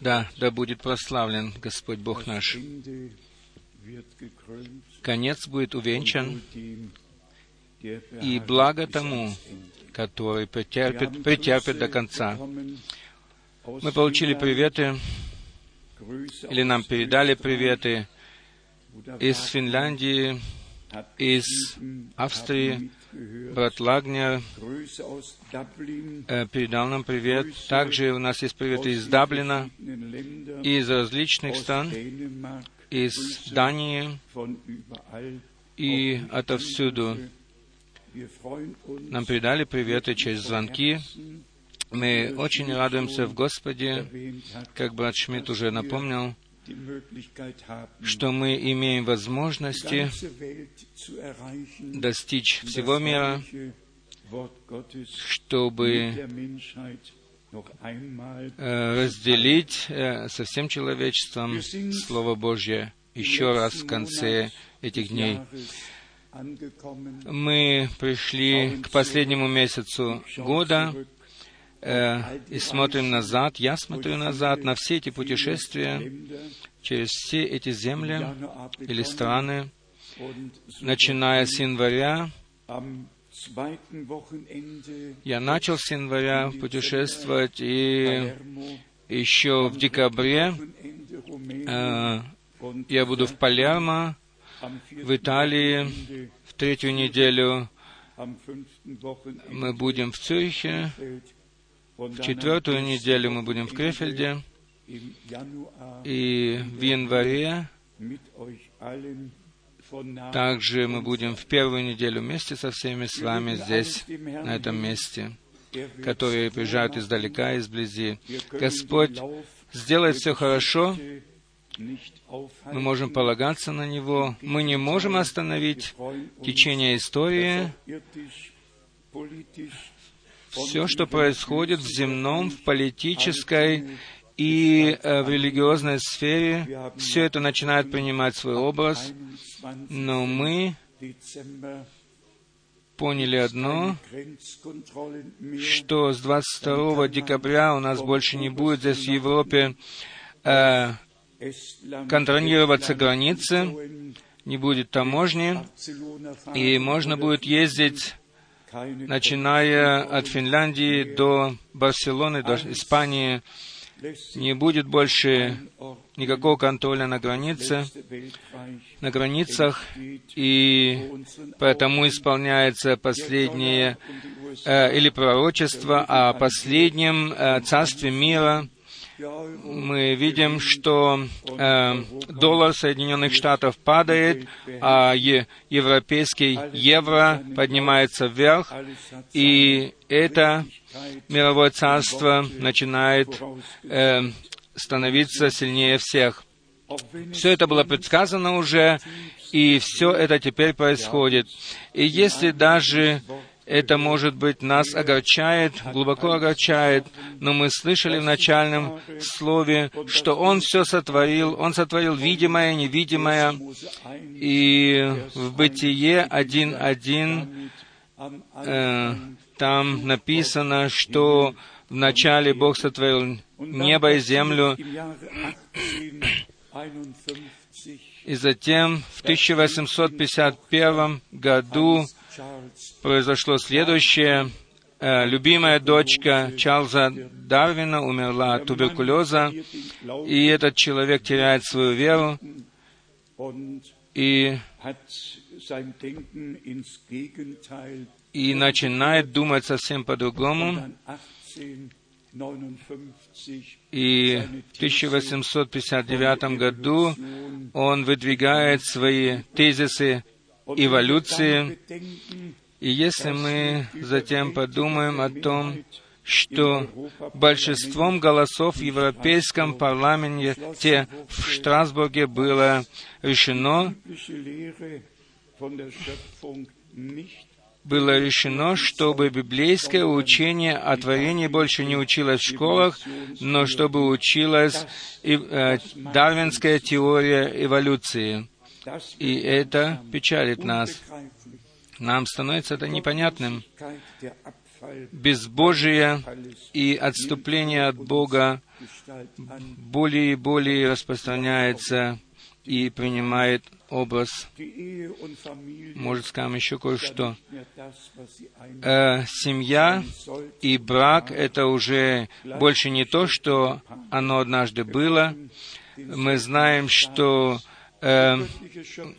Да, да будет прославлен Господь Бог наш. Конец будет увенчан, и благо тому, который претерпит, претерпит до конца. Мы получили приветы, или нам передали приветы из Финляндии, из Австрии, брат Лагнер э, передал нам привет. Также у нас есть приветы из Даблина, из различных стран, из Дании и отовсюду. Нам передали приветы через звонки. Мы очень радуемся в Господе, как брат Шмидт уже напомнил, что мы имеем возможности достичь всего мира, чтобы э, разделить э, со всем человечеством Слово Божье еще раз в конце этих дней. Мы пришли к последнему месяцу года, э, и смотрим назад, я смотрю назад на все эти путешествия через все эти земли или страны, начиная с января. Я начал с января путешествовать, и еще в декабре э, я буду в Палермо, в Италии, в третью неделю мы будем в Цюрихе, в четвертую неделю мы будем в Крефельде, и в январе также мы будем в первую неделю вместе со всеми с вами здесь, на этом месте, которые приезжают издалека, изблизи. Господь сделает все хорошо, мы можем полагаться на Него, мы не можем остановить течение истории, все, что происходит в земном, в политической и э, в религиозной сфере, все это начинает принимать свой образ, но мы поняли одно, что с 22 декабря у нас больше не будет здесь в Европе э, контролироваться границы, не будет таможни, и можно будет ездить начиная от Финляндии до Барселоны, до Испании, не будет больше никакого контроля на границе, на границах, и поэтому исполняется последнее э, или пророчество о последнем э, царстве мира, мы видим, что э, доллар Соединенных Штатов падает, а е- европейский евро поднимается вверх, и это мировое царство начинает э, становиться сильнее всех. Все это было предсказано уже, и все это теперь происходит. И если даже это, может быть, нас огорчает, глубоко огорчает, но мы слышали в начальном слове, что Он все сотворил, Он сотворил видимое, невидимое, и в Бытие 1.1 э, там написано, что вначале Бог сотворил небо и землю, и затем в 1851 году произошло следующее. Э, любимая дочка Чарльза Дарвина умерла от туберкулеза, и этот человек теряет свою веру и, и начинает думать совсем по-другому. И в 1859 году он выдвигает свои тезисы эволюции. И если мы затем подумаем о том, что большинством голосов в Европейском парламенте в Штрасбурге было решено, было решено, чтобы библейское учение о творении больше не училось в школах, но чтобы училась и, э, дарвинская теория эволюции. И это печалит нас. Нам становится это непонятным. безбожие и отступление от Бога более и более распространяется и принимает образ. Может, скажем еще кое-что. Э, семья и брак — это уже больше не то, что оно однажды было. Мы знаем, что э,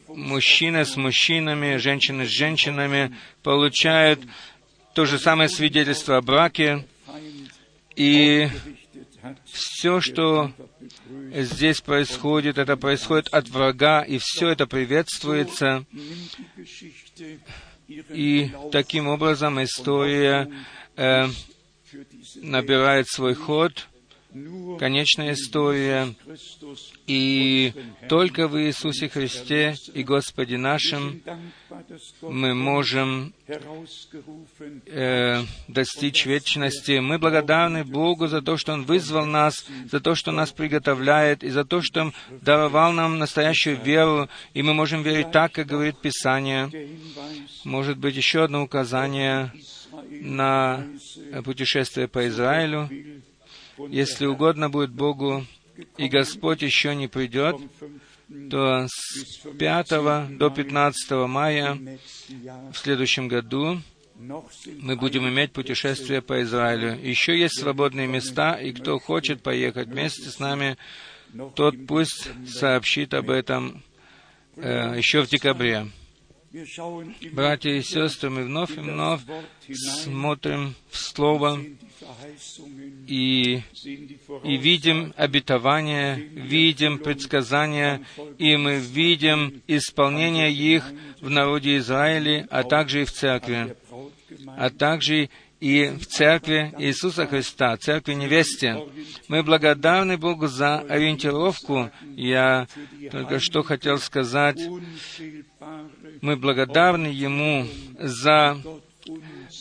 мужчины с мужчинами, женщины с женщинами получают то же самое свидетельство о браке, и все, что здесь происходит, это происходит от врага, и все это приветствуется. И таким образом история э, набирает свой ход, конечная история, и только в Иисусе Христе и Господе нашем мы можем э, достичь вечности. Мы благодарны Богу за то, что Он вызвал нас, за то, что нас приготовляет, и за то, что Он даровал нам настоящую веру, и мы можем верить так, как говорит Писание. Может быть, еще одно указание на путешествие по Израилю. Если угодно будет Богу, и Господь еще не придет, то с 5 до 15 мая в следующем году мы будем иметь путешествие по Израилю. Еще есть свободные места, и кто хочет поехать вместе с нами, тот пусть сообщит об этом э, еще в декабре. Братья и сестры, мы вновь и вновь смотрим в Слово и, и видим обетования, видим предсказания, и мы видим исполнение их в народе Израиля, а также и в церкви, а также и в церкви Иисуса Христа, церкви невесте. Мы благодарны Богу за ориентировку. Я только что хотел сказать, мы благодарны Ему за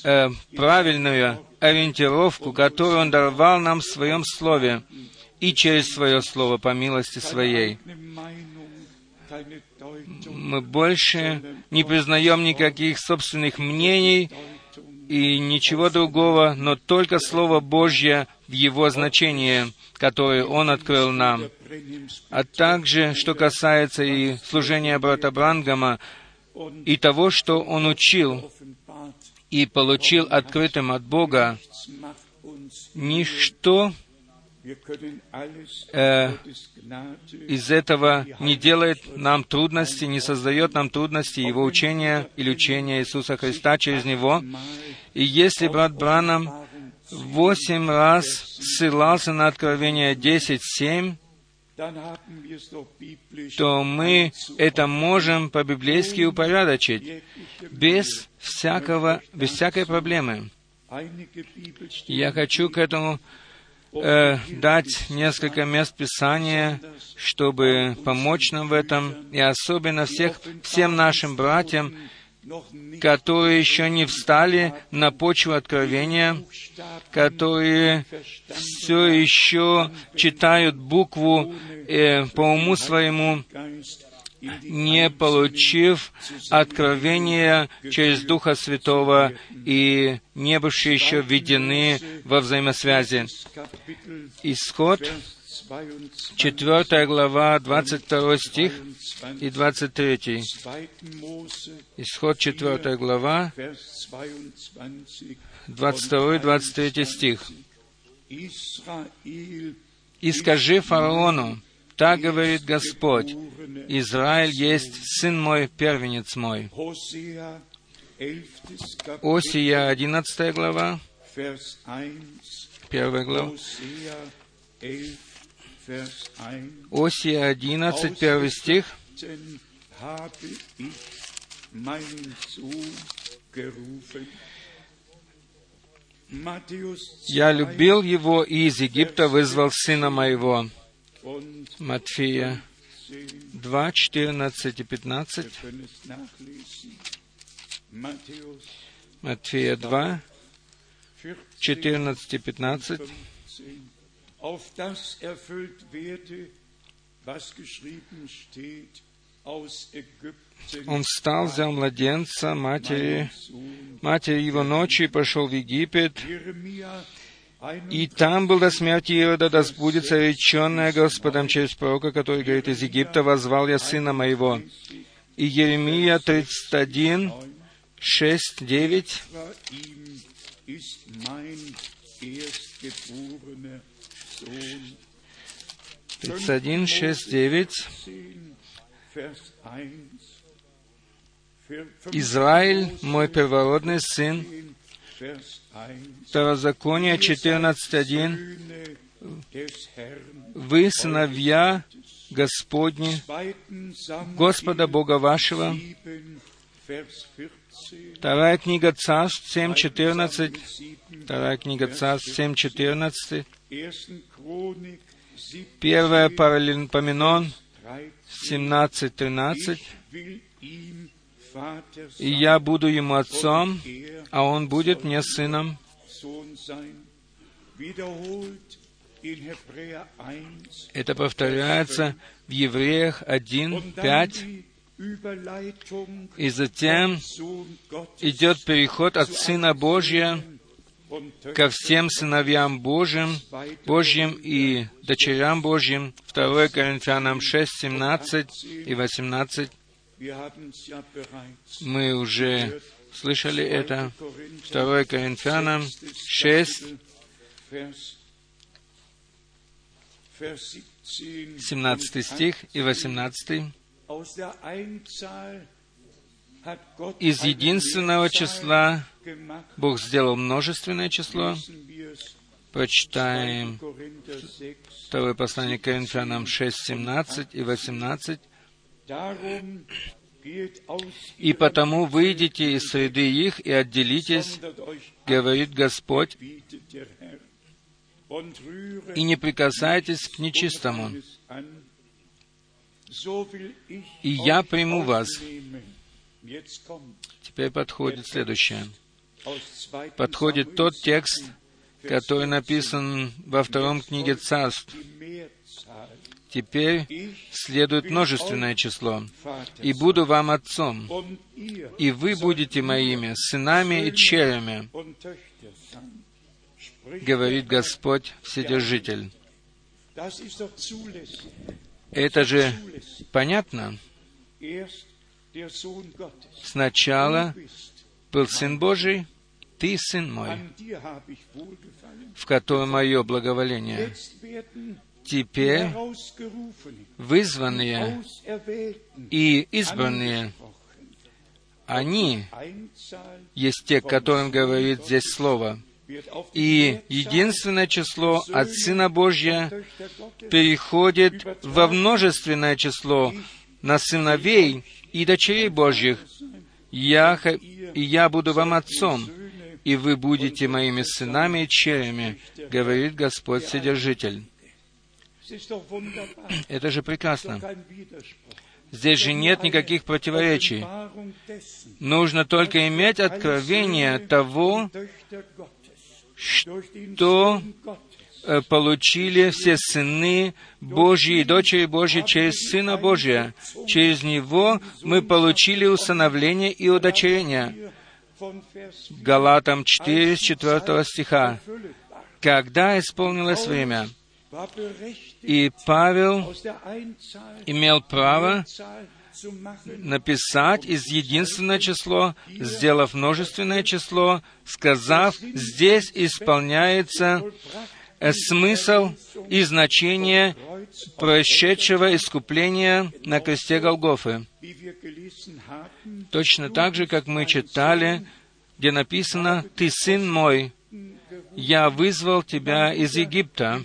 э, правильную ориентировку, которую Он даровал нам в Своем Слове и через Свое Слово по милости Своей. Мы больше не признаем никаких собственных мнений и ничего другого, но только Слово Божье в его значении, которое Он открыл нам. А также, что касается и служения брата Брангама, и того, что он учил и получил открытым от Бога, ничто э, из этого не делает нам трудности, не создает нам трудности его учения или учения Иисуса Христа через него. И если брат Бранам восемь раз ссылался на Откровение 10.7, то мы это можем по-библейски упорядочить без всякого, без всякой проблемы. Я хочу к этому э, дать несколько мест Писания, чтобы помочь нам в этом, и особенно всех, всем нашим братьям, которые еще не встали на почву откровения, которые все еще читают букву э, по уму своему, не получив откровения через Духа Святого и не бывшие еще введены во взаимосвязи. Исход, 4 глава, 22 стих и 23. Исход 4 глава, 22 и 23 стих. «И скажи фараону, так говорит Господь, Израиль есть сын мой, первенец мой». Осия, 11 глава, 1 глава. Осия 11, первый стих. «Я любил его и из Египта вызвал сына моего». Матфея 2, 14 и 15. Матфея 2, 14 и 15 auf das erfüllt werde, was geschrieben steht, Он встал, взял младенца, матери, матери его ночью и пошел в Египет, и там был до смерти Ирода, да сбудется реченное Господом через пророка, который говорит, из Египта возвал я сына моего. И Еремия 31, 6, 9. 31, 6, 9. Израиль, мой первородный сын, Второзаконие 14.1. Вы, сыновья Господни, Господа Бога вашего. Вторая книга Царств 7.14. Вторая книга Царств 7.14. Первая Паралимпоменон 17.13 и я буду ему отцом, а он будет мне сыном. Это повторяется в Евреях 1, 5. И затем идет переход от Сына Божия ко всем сыновьям Божьим, Божьим и дочерям Божьим. 2 Коринфянам 6, 17 и 18. Мы уже слышали это. 2 Коринфянам 6, 17 стих и 18. Из единственного числа Бог сделал множественное число. Прочитаем второе послание Коринфянам 6, 17 и 18. И потому выйдите из среды их и отделитесь, говорит Господь, и не прикасайтесь к нечистому. И я приму вас. Теперь подходит следующее. Подходит тот текст, который написан во втором книге царств, Теперь следует множественное число. «И буду вам отцом, и вы будете моими сынами и черями, говорит Господь Вседержитель». Это же понятно. Сначала был Сын Божий, Ты Сын мой, в котором мое благоволение теперь вызванные и избранные, они есть те, которым говорит здесь Слово. И единственное число от Сына Божья переходит во множественное число на сыновей и дочерей Божьих. Я, и я буду вам отцом, и вы будете моими сынами и черями, говорит Господь Содержитель. Это же прекрасно. Здесь же нет никаких противоречий. Нужно только иметь откровение того, что получили все сыны Божьи дочери Божьи через Сына Божия. Через Него мы получили усыновление и удочерение. Галатам 4, 4 стиха. Когда исполнилось время, и Павел имел право написать из единственное число, сделав множественное число, сказав, здесь исполняется смысл и значение прошедшего искупления на кресте Голгофы. Точно так же, как мы читали, где написано «Ты сын мой, я вызвал тебя из Египта.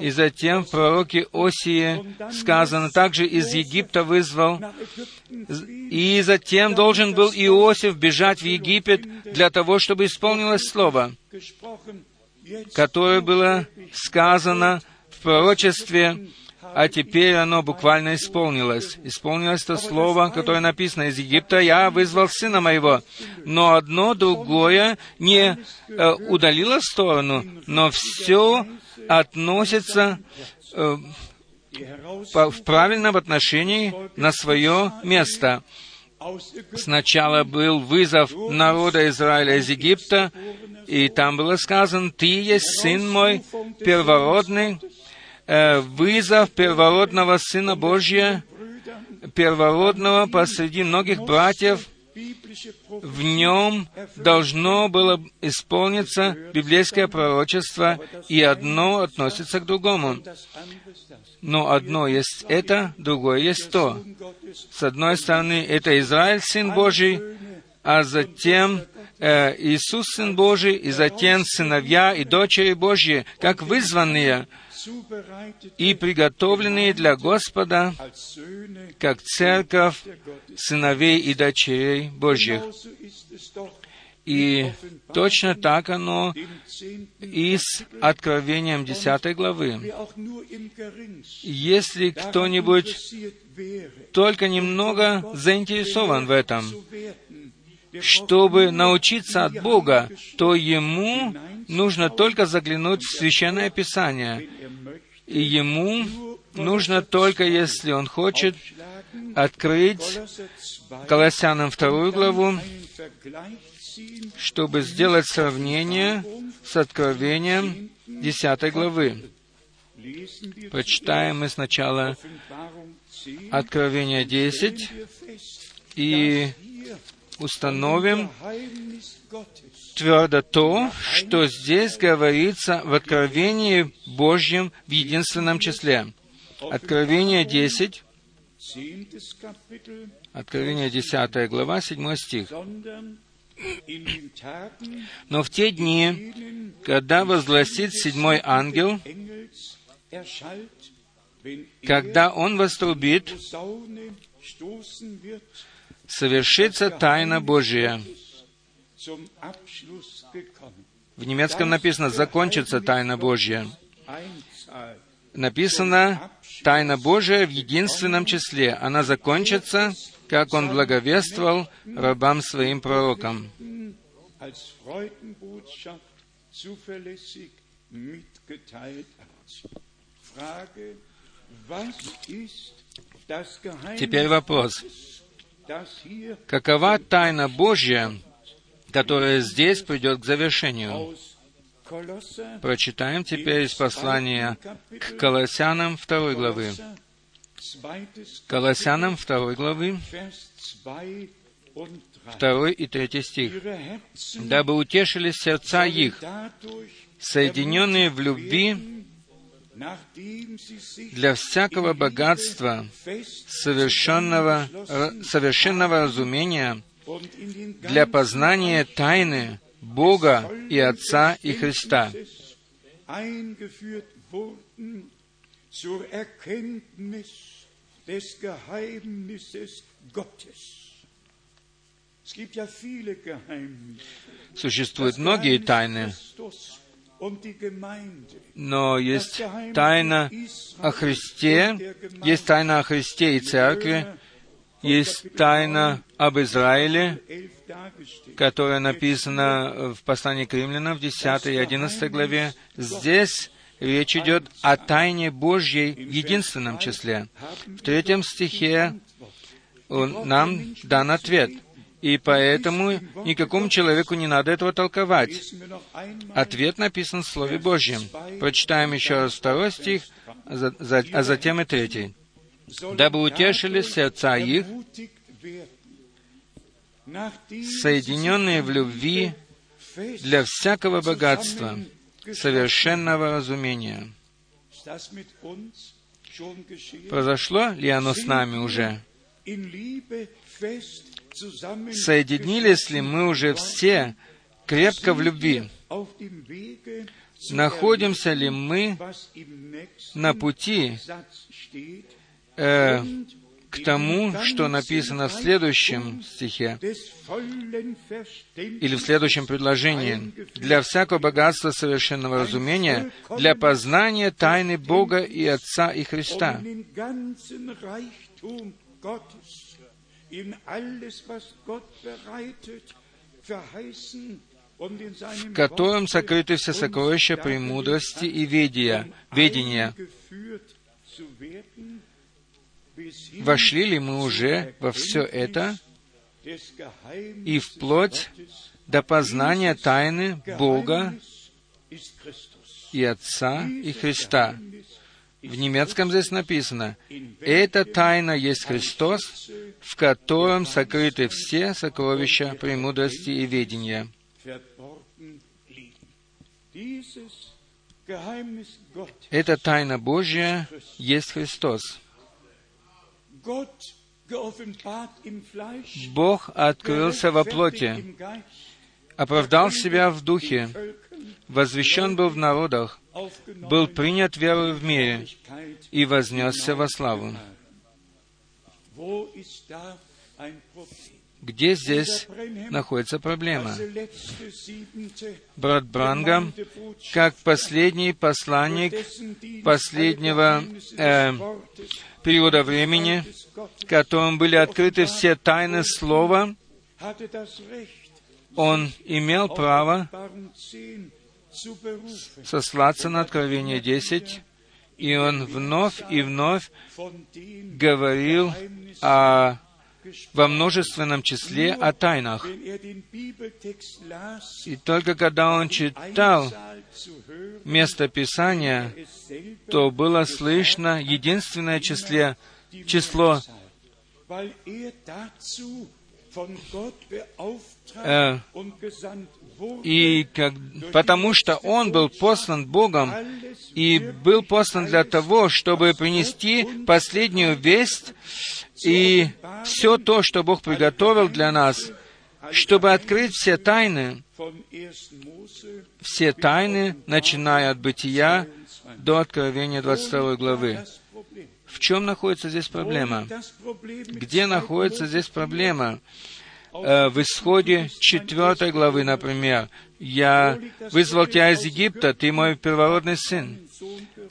И затем в пророке Осии сказано, также из Египта вызвал. И затем должен был Иосиф бежать в Египет для того, чтобы исполнилось слово, которое было сказано в пророчестве а теперь оно буквально исполнилось. Исполнилось то слово, которое написано из Египта, «Я вызвал сына моего». Но одно другое не э, удалило сторону, но все относится э, в правильном отношении на свое место. Сначала был вызов народа Израиля из Египта, и там было сказано, «Ты есть сын мой первородный», э, вызов первородного Сына Божия, первородного посреди многих братьев, в нем должно было исполниться библейское пророчество, и одно относится к другому. Но одно есть это, другое есть то. С одной стороны, это Израиль, Сын Божий, а затем э, Иисус, Сын Божий, и затем сыновья и дочери Божьи, как вызванные и приготовленные для Господа, как церковь сыновей и дочерей Божьих. И точно так оно и с Откровением 10 главы. Если кто-нибудь только немного заинтересован в этом, чтобы научиться от Бога, то ему нужно только заглянуть в Священное Писание. И ему нужно только, если он хочет, открыть Колоссянам вторую главу, чтобы сделать сравнение с Откровением десятой главы. Прочитаем мы сначала Откровение 10 и установим твердо то, что здесь говорится в Откровении Божьем в единственном числе. Откровение 10, Откровение 10 глава, 7 стих. Но в те дни, когда возгласит седьмой ангел, когда он вострубит, совершится тайна Божия. В немецком написано «закончится тайна Божья». Написано «тайна Божия в единственном числе». Она закончится, как Он благовествовал рабам Своим пророкам. Теперь вопрос. Какова тайна Божья, которая здесь придет к завершению? Прочитаем теперь из послания к Колоссянам второй главы. Колоссянам второй главы, второй и третий стих. «Дабы утешились сердца их, соединенные в любви для всякого богатства, совершенного, совершенного разумения, для познания тайны Бога и Отца и Христа, Существуют многие тайны, но есть тайна о Христе, есть тайна о Христе и Церкви, есть тайна об Израиле, которая написана в послании к римлянам в 10 и 11 главе. Здесь речь идет о тайне Божьей в единственном числе. В третьем стихе нам дан ответ — и поэтому никакому человеку не надо этого толковать. Ответ написан в Слове Божьем. Прочитаем еще раз второй стих, а затем и третий. «Дабы утешили сердца их, соединенные в любви для всякого богатства, совершенного разумения». Произошло ли оно с нами уже? Соединились ли мы уже все крепко в любви? Находимся ли мы на пути э, к тому, что написано в следующем стихе или в следующем предложении. Для всякого богатства совершенного разумения, для познания тайны Бога и Отца и Христа в котором сокрыты все сокровища премудрости и ведия, ведения, вошли ли мы уже во все это и вплоть до познания тайны Бога и Отца и Христа. В немецком здесь написано, «Эта тайна есть Христос, в котором сокрыты все сокровища премудрости и ведения». Эта тайна Божья есть Христос. Бог открылся во плоти, оправдал себя в духе, возвещен был в народах, был принят верою в мире и вознесся во славу. Где здесь находится проблема? Брат Брангам, как последний посланник последнего э, периода времени, которым были открыты все тайны Слова, он имел право сослаться на Откровение 10, и он вновь и вновь говорил о во множественном числе о тайнах. И только когда он читал место Писания, то было слышно единственное числе, число э, и как, потому что он был послан Богом и был послан для того, чтобы принести последнюю весть и все то, что Бог приготовил для нас, чтобы открыть все тайны, все тайны, начиная от Бытия до Откровения 22 главы. В чем находится здесь проблема? Где находится здесь проблема? Э, в исходе 4 главы, например, «Я вызвал тебя из Египта, ты мой первородный сын»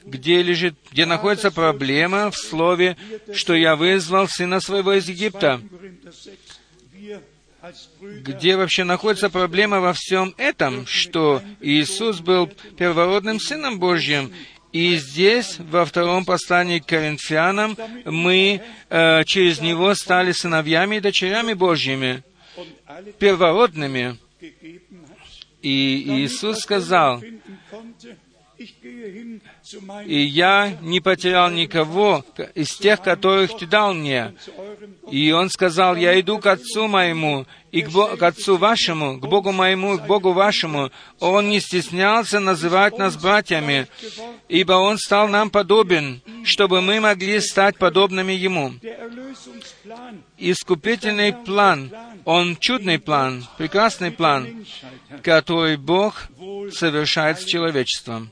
где лежит, где находится проблема в слове, что я вызвал сына своего из Египта. Где вообще находится проблема во всем этом, что Иисус был первородным Сыном Божьим, и здесь, во втором послании к Коринфянам, мы э, через Него стали сыновьями и дочерями Божьими, первородными. И Иисус сказал, и я не потерял никого из тех, которых ты дал мне. И он сказал, я иду к Отцу моему, и к, Бо- к Отцу вашему, к Богу моему, к Богу вашему. Он не стеснялся называть нас братьями, ибо Он стал нам подобен, чтобы мы могли стать подобными Ему. Искупительный план, он чудный план, прекрасный план, который Бог совершает с человечеством.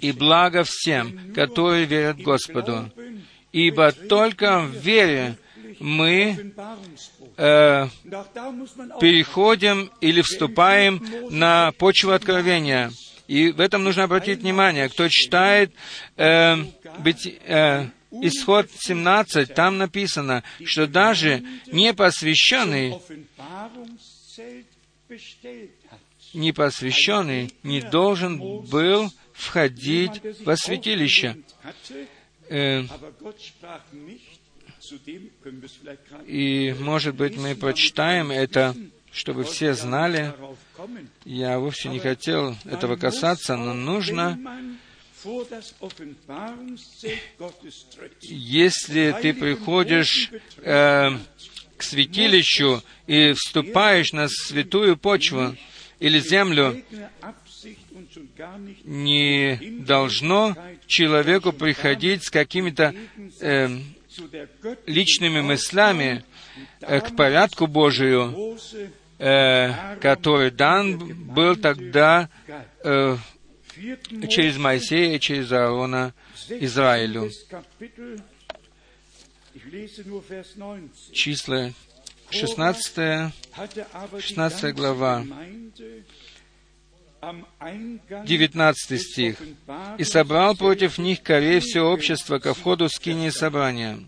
И благо всем, которые верят Господу. Ибо только в вере мы э, переходим или вступаем на почву откровения. И в этом нужно обратить внимание. Кто читает э, быть, э, Исход 17, там написано, что даже непосвященный, непосвященный не должен был входить во святилище. Э, и, может быть, мы прочитаем это, чтобы все знали. Я вовсе не хотел этого касаться, но нужно если ты приходишь э, к святилищу и вступаешь на святую почву или землю, не должно человеку приходить с какими-то э, личными мыслями э, к порядку Божию, э, который дан был тогда э, через Моисея и через Аарона Израилю. Числа 16, 16 глава, 19 стих. «И собрал против них корей все общество ко входу скини собрания».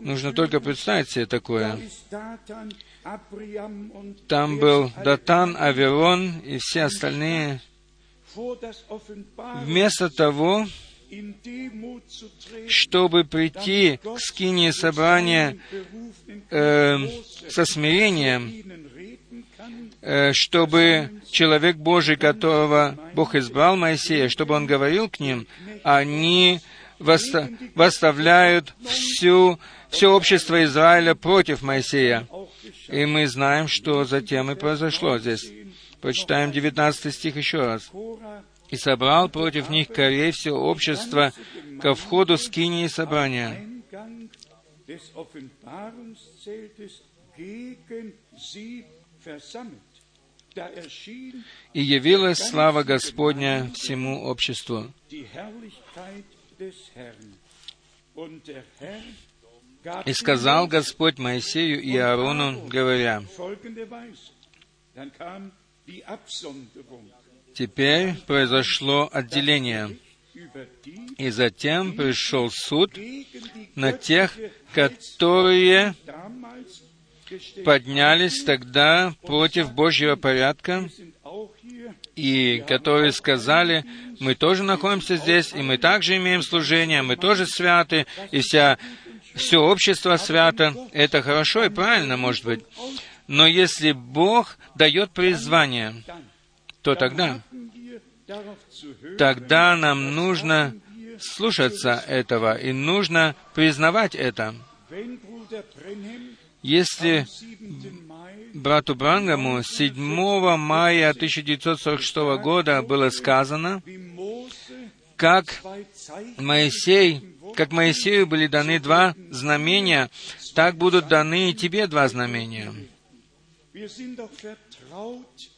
Нужно только представить себе такое. Там был Датан, Аверон и все остальные вместо того, чтобы прийти к скинии собрания э, со смирением, чтобы человек Божий, которого Бог избрал Моисея, чтобы он говорил к ним, они восставляют всю, все общество Израиля против Моисея. И мы знаем, что затем и произошло здесь. Почитаем 19 стих еще раз и собрал против них корей все общество ко входу скинии собрания. И явилась слава Господня всему обществу. И сказал Господь Моисею и Аарону, говоря, Теперь произошло отделение. И затем пришел суд на тех, которые поднялись тогда против Божьего порядка, и которые сказали, мы тоже находимся здесь, и мы также имеем служение, мы тоже святы, и вся, все общество свято. Это хорошо и правильно, может быть. Но если Бог дает призвание, то тогда, тогда нам нужно слушаться этого, и нужно признавать это. Если брату Брангаму 7 мая 1946 года было сказано, как Моисей, как Моисею были даны два знамения, так будут даны и тебе два знамения.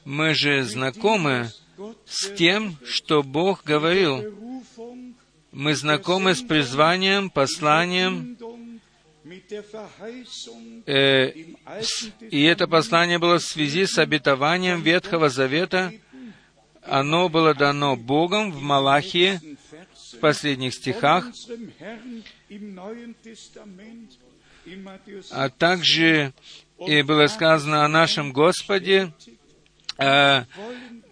Мы же знакомы с тем, что Бог говорил. Мы знакомы с призванием, посланием, и это послание было в связи с обетованием Ветхого Завета. Оно было дано Богом в Малахии, в последних стихах, а также и было сказано о нашем Господе э,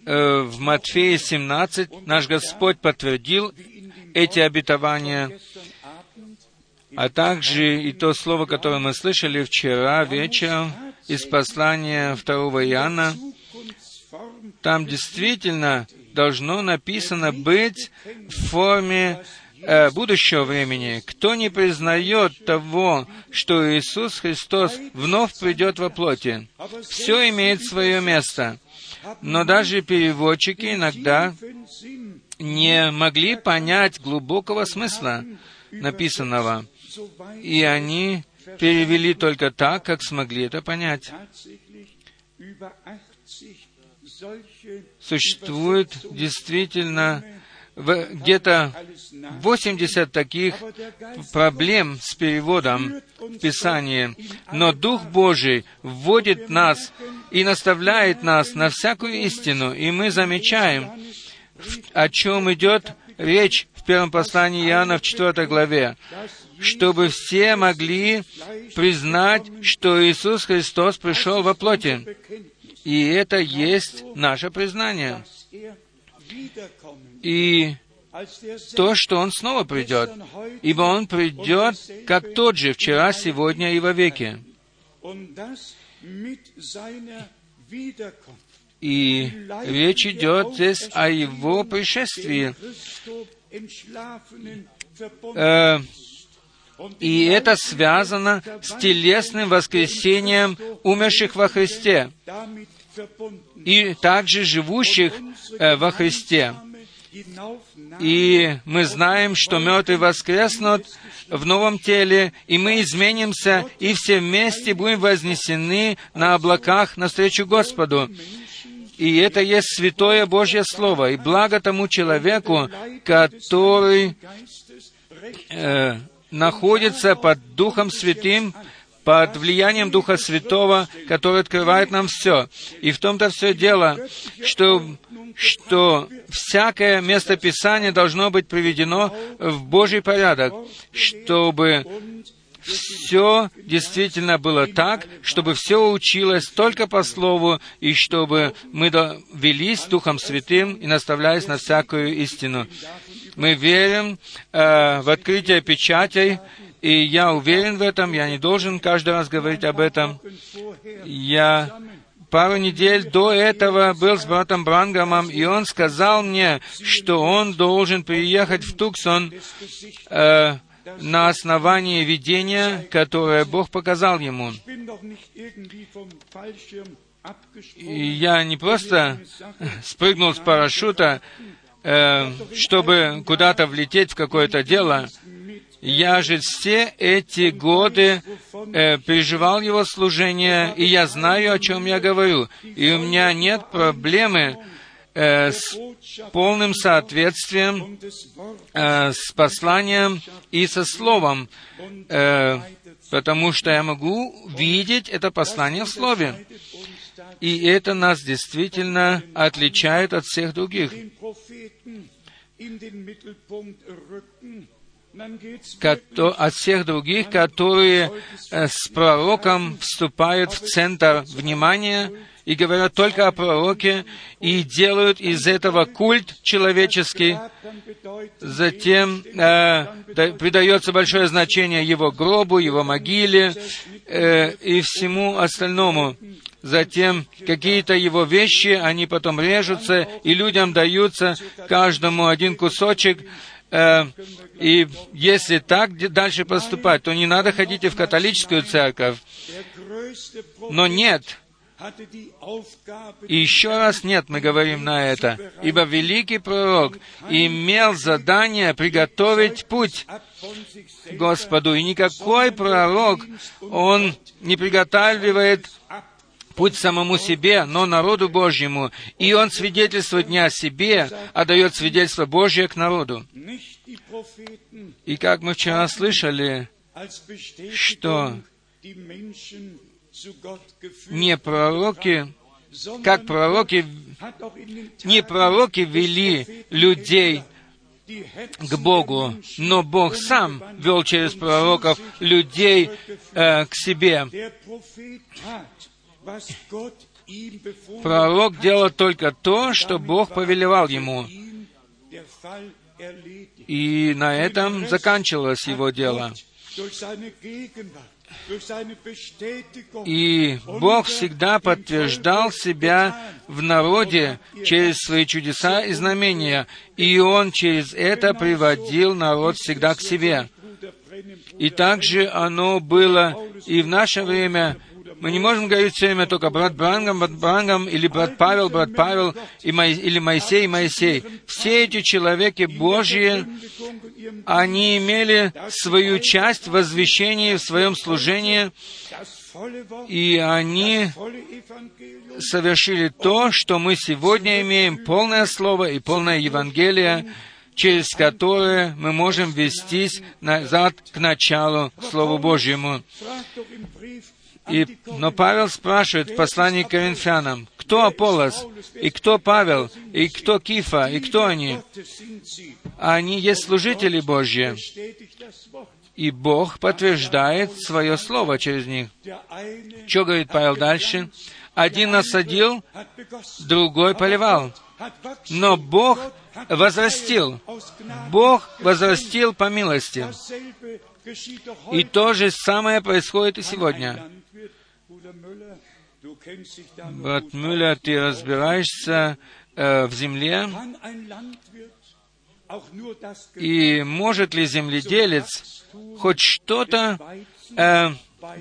э, в Матфея 17. Наш Господь подтвердил эти обетования, а также и то слово, которое мы слышали вчера вечером из послания 2 Иоанна. Там действительно должно написано быть в форме э, будущего времени, кто не признает того, что Иисус Христос вновь придет во плоти, все имеет свое место. Но даже переводчики иногда не могли понять глубокого смысла написанного, и они перевели только так, как смогли это понять. Существует действительно где-то 80 таких проблем с переводом в Писании, но Дух Божий вводит нас и наставляет нас на всякую истину, и мы замечаем, о чем идет речь в первом послании Иоанна в 4 главе, чтобы все могли признать, что Иисус Христос пришел во плоти. И это есть наше признание и то, что Он снова придет, ибо Он придет как тот же вчера, сегодня и во веки. И речь идет здесь о Его пришествии. Э, и это связано с телесным воскресением умерших во Христе и также живущих э, во Христе. И мы знаем, что мертвые воскреснут в новом теле, и мы изменимся, и все вместе будем вознесены на облаках навстречу Господу. И это есть святое Божье Слово. И благо тому человеку, который э, находится под Духом Святым, под влиянием Духа Святого, который открывает нам все. И в том-то все дело, что, что всякое местописание должно быть приведено в Божий порядок, чтобы все действительно было так, чтобы все училось только по Слову, и чтобы мы велись Духом Святым и наставлялись на всякую истину. Мы верим э, в открытие печатей, и я уверен в этом, я не должен каждый раз говорить об этом. Я пару недель до этого был с братом Брангамом, и он сказал мне, что он должен приехать в Туксон э, на основании видения, которое Бог показал ему. И я не просто спрыгнул с парашюта, э, чтобы куда-то влететь в какое-то дело. Я же все эти годы э, переживал его служение, и я знаю, о чем я говорю. И у меня нет проблемы э, с полным соответствием э, с посланием и со словом, э, потому что я могу видеть это послание в слове. И это нас действительно отличает от всех других. От всех других, которые э, с пророком вступают в центр внимания и говорят только о пророке и делают из этого культ человеческий. Затем э, придается большое значение его гробу, его могиле э, и всему остальному. Затем какие-то его вещи, они потом режутся, и людям даются каждому один кусочек, Э, и если так дальше поступать, то не надо ходить в католическую церковь. Но нет. И еще раз нет, мы говорим на это. Ибо великий пророк имел задание приготовить путь Господу. И никакой пророк, он не приготавливает путь самому себе, но народу Божьему. И он свидетельствует не о себе, а дает свидетельство Божье к народу. И как мы вчера слышали, что не пророки, как пророки, не пророки вели людей к Богу, но Бог сам вел через пророков людей э, к себе. Пророк делал только то, что Бог повелевал ему. И на этом заканчивалось его дело. И Бог всегда подтверждал себя в народе через свои чудеса и знамения, и Он через это приводил народ всегда к себе. И также оно было и в наше время мы не можем говорить все время только брат Брангам, брат Брангам, или брат Павел, брат Павел, и Мой, или Моисей, Моисей. Все эти человеки Божьи, они имели свою часть в возвещении, в своем служении, и они совершили то, что мы сегодня имеем, полное Слово и полное Евангелие, через которое мы можем вестись назад к началу Слову Божьему. И, но Павел спрашивает в послании к Коринфянам, кто Аполос, и кто Павел, и кто Кифа, и кто они? Они есть служители Божьи. И Бог подтверждает свое слово через них. Что говорит Павел дальше? Один насадил, другой поливал. Но Бог возрастил. Бог возрастил по милости. И то же самое происходит и сегодня. Брат Мюллер, ты разбираешься э, в земле, и может ли земледелец хоть что-то э,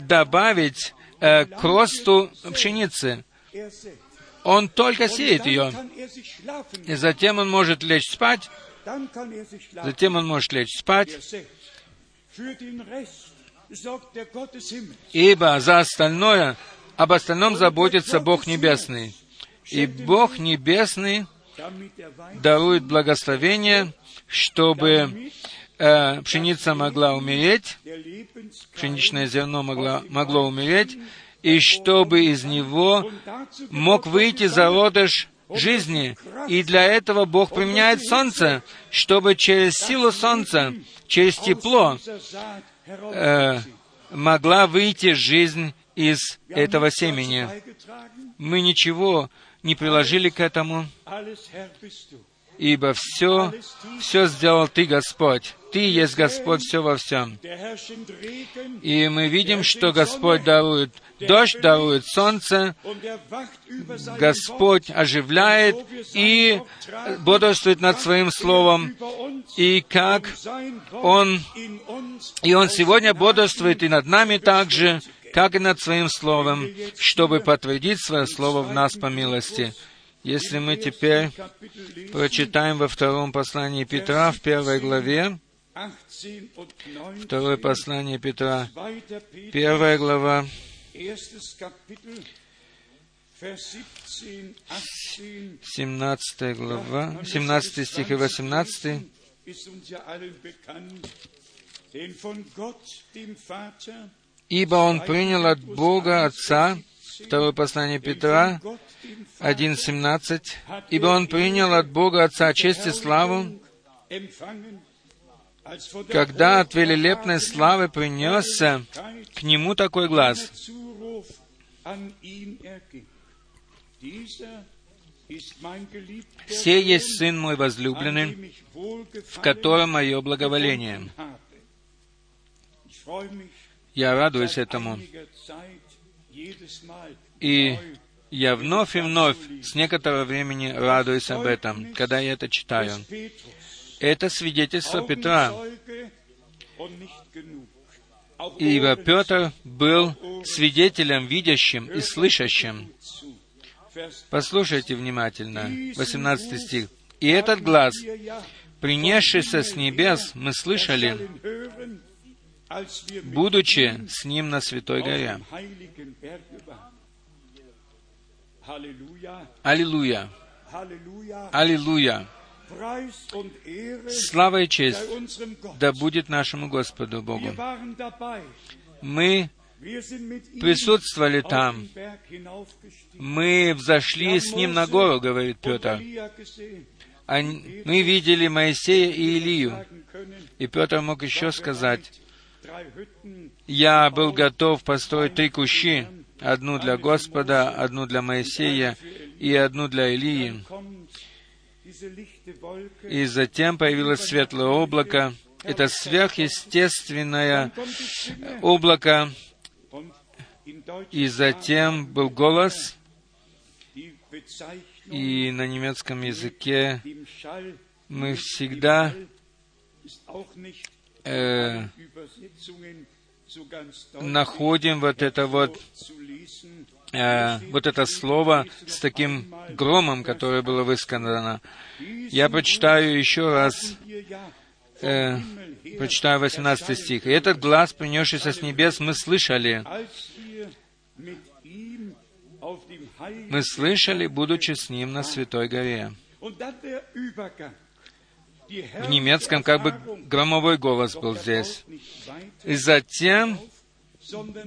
добавить э, к росту пшеницы? Он только сеет ее, и затем он может лечь спать, затем он может лечь спать, ибо за остальное, об остальном заботится Бог Небесный. И Бог Небесный дарует благословение, чтобы э, пшеница могла умереть, пшеничное зерно могло, могло умереть, и чтобы из него мог выйти зародыш жизни. И для этого Бог применяет солнце, чтобы через силу солнца, через тепло, э, могла выйти жизнь из этого семени. Мы ничего не приложили к этому, ибо все, все сделал Ты, Господь. Ты есть Господь все во всем. И мы видим, что Господь дарует дождь, дарует солнце, Господь оживляет и бодрствует над Своим Словом, и как Он, и Он сегодня бодрствует и над нами также, как и над Своим Словом, чтобы подтвердить Свое Слово в нас по милости. Если мы теперь прочитаем во втором послании Петра, в первой главе, второе послание Петра, первая глава, 17 глава, 17 стих и 18. «Ибо он принял от Бога Отца Второе послание Петра 1.17. «Ибо он принял от Бога Отца честь и славу, когда от велелепной славы принесся к нему такой глаз. «Все есть Сын мой возлюбленный, в котором мое благоволение». Я радуюсь этому. И я вновь и вновь с некоторого времени радуюсь об этом, когда я это читаю. Это свидетельство Петра. Ибо Петр был свидетелем, видящим и слышащим. Послушайте внимательно, 18 стих. «И этот глаз, принесшийся с небес, мы слышали, будучи с ним на Святой горе». Аллилуйя! Аллилуйя! Слава и честь да будет нашему Господу Богу. Мы присутствовали там. Мы взошли с ним на гору, говорит Петр. Мы видели Моисея и Илию. И Петр мог еще сказать, «Я был готов построить три кущи, одну для Господа, одну для Моисея и одну для Илии. И затем появилось светлое облако. Это сверхъестественное облако. И затем был голос, и на немецком языке мы всегда э, находим вот это вот, э, вот это слово с таким громом, которое было высказано. Я прочитаю еще раз, э, прочитаю 18 стих. «И этот глаз, принесшийся с небес, мы слышали, мы слышали, будучи с ним на Святой горе». В немецком как бы громовой голос был здесь. И затем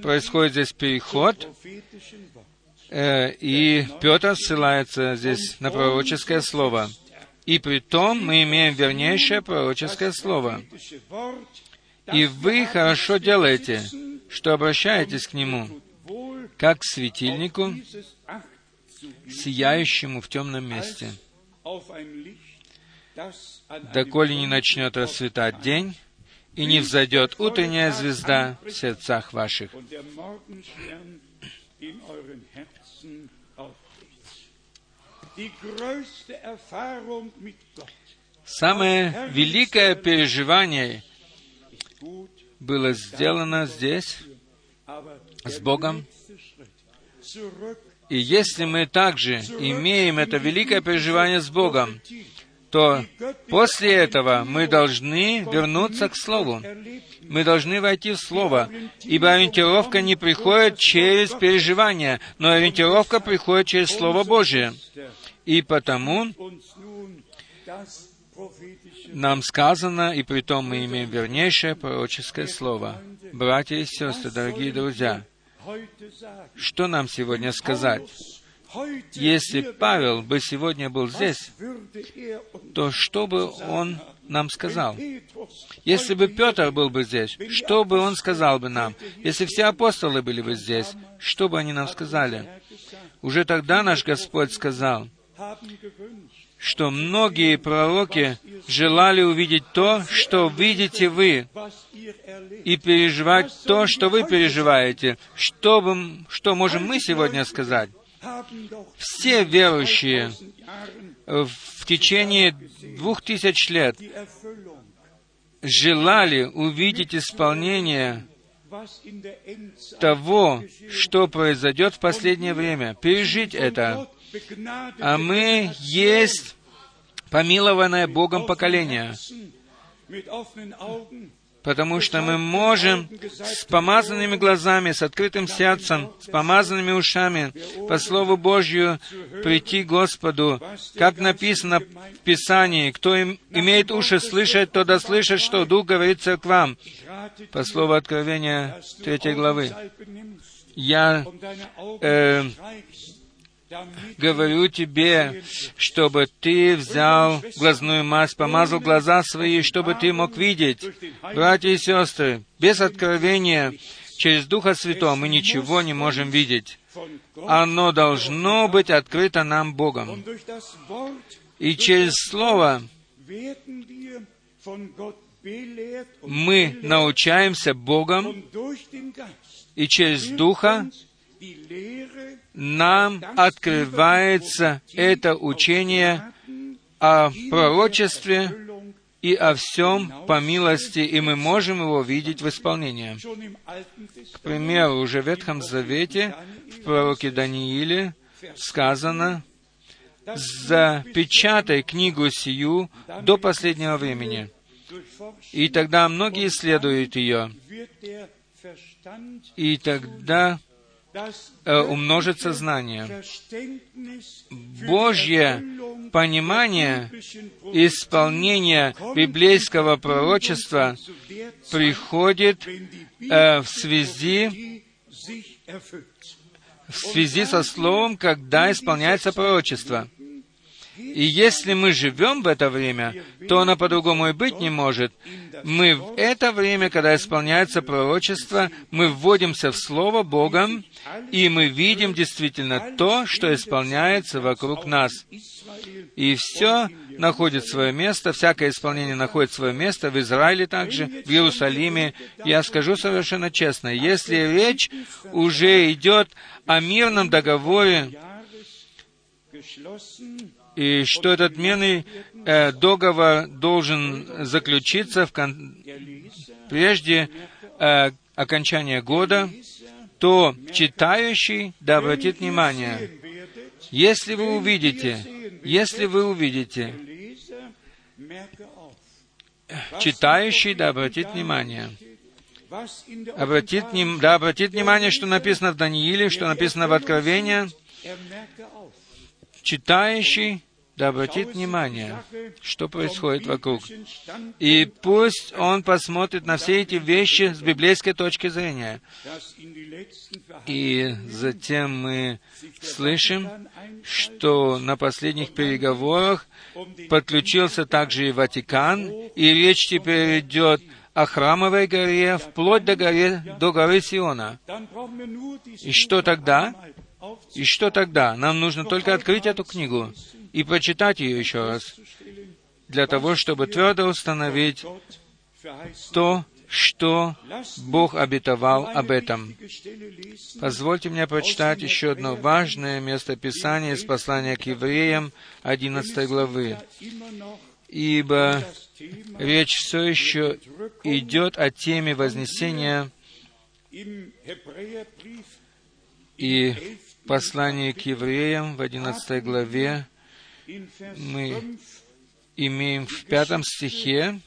происходит здесь переход, э, и Петр ссылается здесь на пророческое слово. И при том мы имеем вернейшее пророческое слово. И вы хорошо делаете, что обращаетесь к нему, как к светильнику, сияющему в темном месте, доколе не начнет расцветать день, и не взойдет утренняя звезда в сердцах ваших. Самое великое переживание было сделано здесь, с Богом. И если мы также имеем это великое переживание с Богом, то после этого мы должны вернуться к Слову. Мы должны войти в Слово, ибо ориентировка не приходит через переживания, но ориентировка приходит через Слово Божие. И потому нам сказано, и при том мы имеем вернейшее пророческое слово. Братья и сестры, дорогие друзья, что нам сегодня сказать? Если Павел бы сегодня был здесь, то что бы он нам сказал? Если бы Петр был бы здесь, что бы он сказал бы нам? Если все апостолы были бы здесь, что бы они нам сказали? Уже тогда наш Господь сказал, что многие пророки желали увидеть то, что видите вы, и переживать то, что вы переживаете. Что, бы, что можем мы сегодня сказать? Все верующие в течение двух тысяч лет желали увидеть исполнение того, что произойдет в последнее время, пережить это. А мы есть помилованное Богом поколение, потому что мы можем с помазанными глазами, с открытым сердцем, с помазанными ушами по Слову Божью прийти к Господу, как написано в Писании, кто им, имеет уши слышать, то да слышит, что Дух говорит церквам. По Слову Откровения 3 главы. Я э, говорю тебе, чтобы ты взял глазную мазь, помазал глаза свои, чтобы ты мог видеть. Братья и сестры, без откровения через Духа Святого мы ничего не можем видеть. Оно должно быть открыто нам Богом. И через Слово мы научаемся Богом, и через Духа нам открывается это учение о пророчестве и о всем по милости, и мы можем его видеть в исполнении. К примеру, уже в Ветхом Завете, в пророке Данииле сказано, «Запечатай книгу сию до последнего времени». И тогда многие исследуют ее. И тогда умножится знание. Божье понимание исполнения библейского пророчества приходит э, в связи в связи со словом, когда исполняется пророчество. И если мы живем в это время, то оно по-другому и быть не может. Мы в это время, когда исполняется пророчество, мы вводимся в Слово Богом, и мы видим действительно то, что исполняется вокруг нас. И все находит свое место, всякое исполнение находит свое место в Израиле также, в Иерусалиме. Я скажу совершенно честно, если речь уже идет о мирном договоре, и что этот мирный э, договор должен заключиться в кон... прежде э, окончания года, то читающий да обратит внимание. Если вы увидите, если вы увидите, читающий да обратит внимание. Обратит, да обратит внимание, что написано в Данииле, что написано в Откровении, читающий да обратит внимание, что происходит вокруг. И пусть он посмотрит на все эти вещи с библейской точки зрения. И затем мы слышим, что на последних переговорах подключился также и Ватикан, и речь теперь идет о храмовой горе, вплоть до, горы, до горы Сиона. И что тогда? И что тогда? Нам нужно только открыть эту книгу и прочитать ее еще раз, для того, чтобы твердо установить то, что Бог обетовал об этом. Позвольте мне прочитать еще одно важное место Писания из послания к евреям 11 главы. Ибо речь все еще идет о теме вознесения и послании к евреям в 11 главе мы имеем в пятом стихе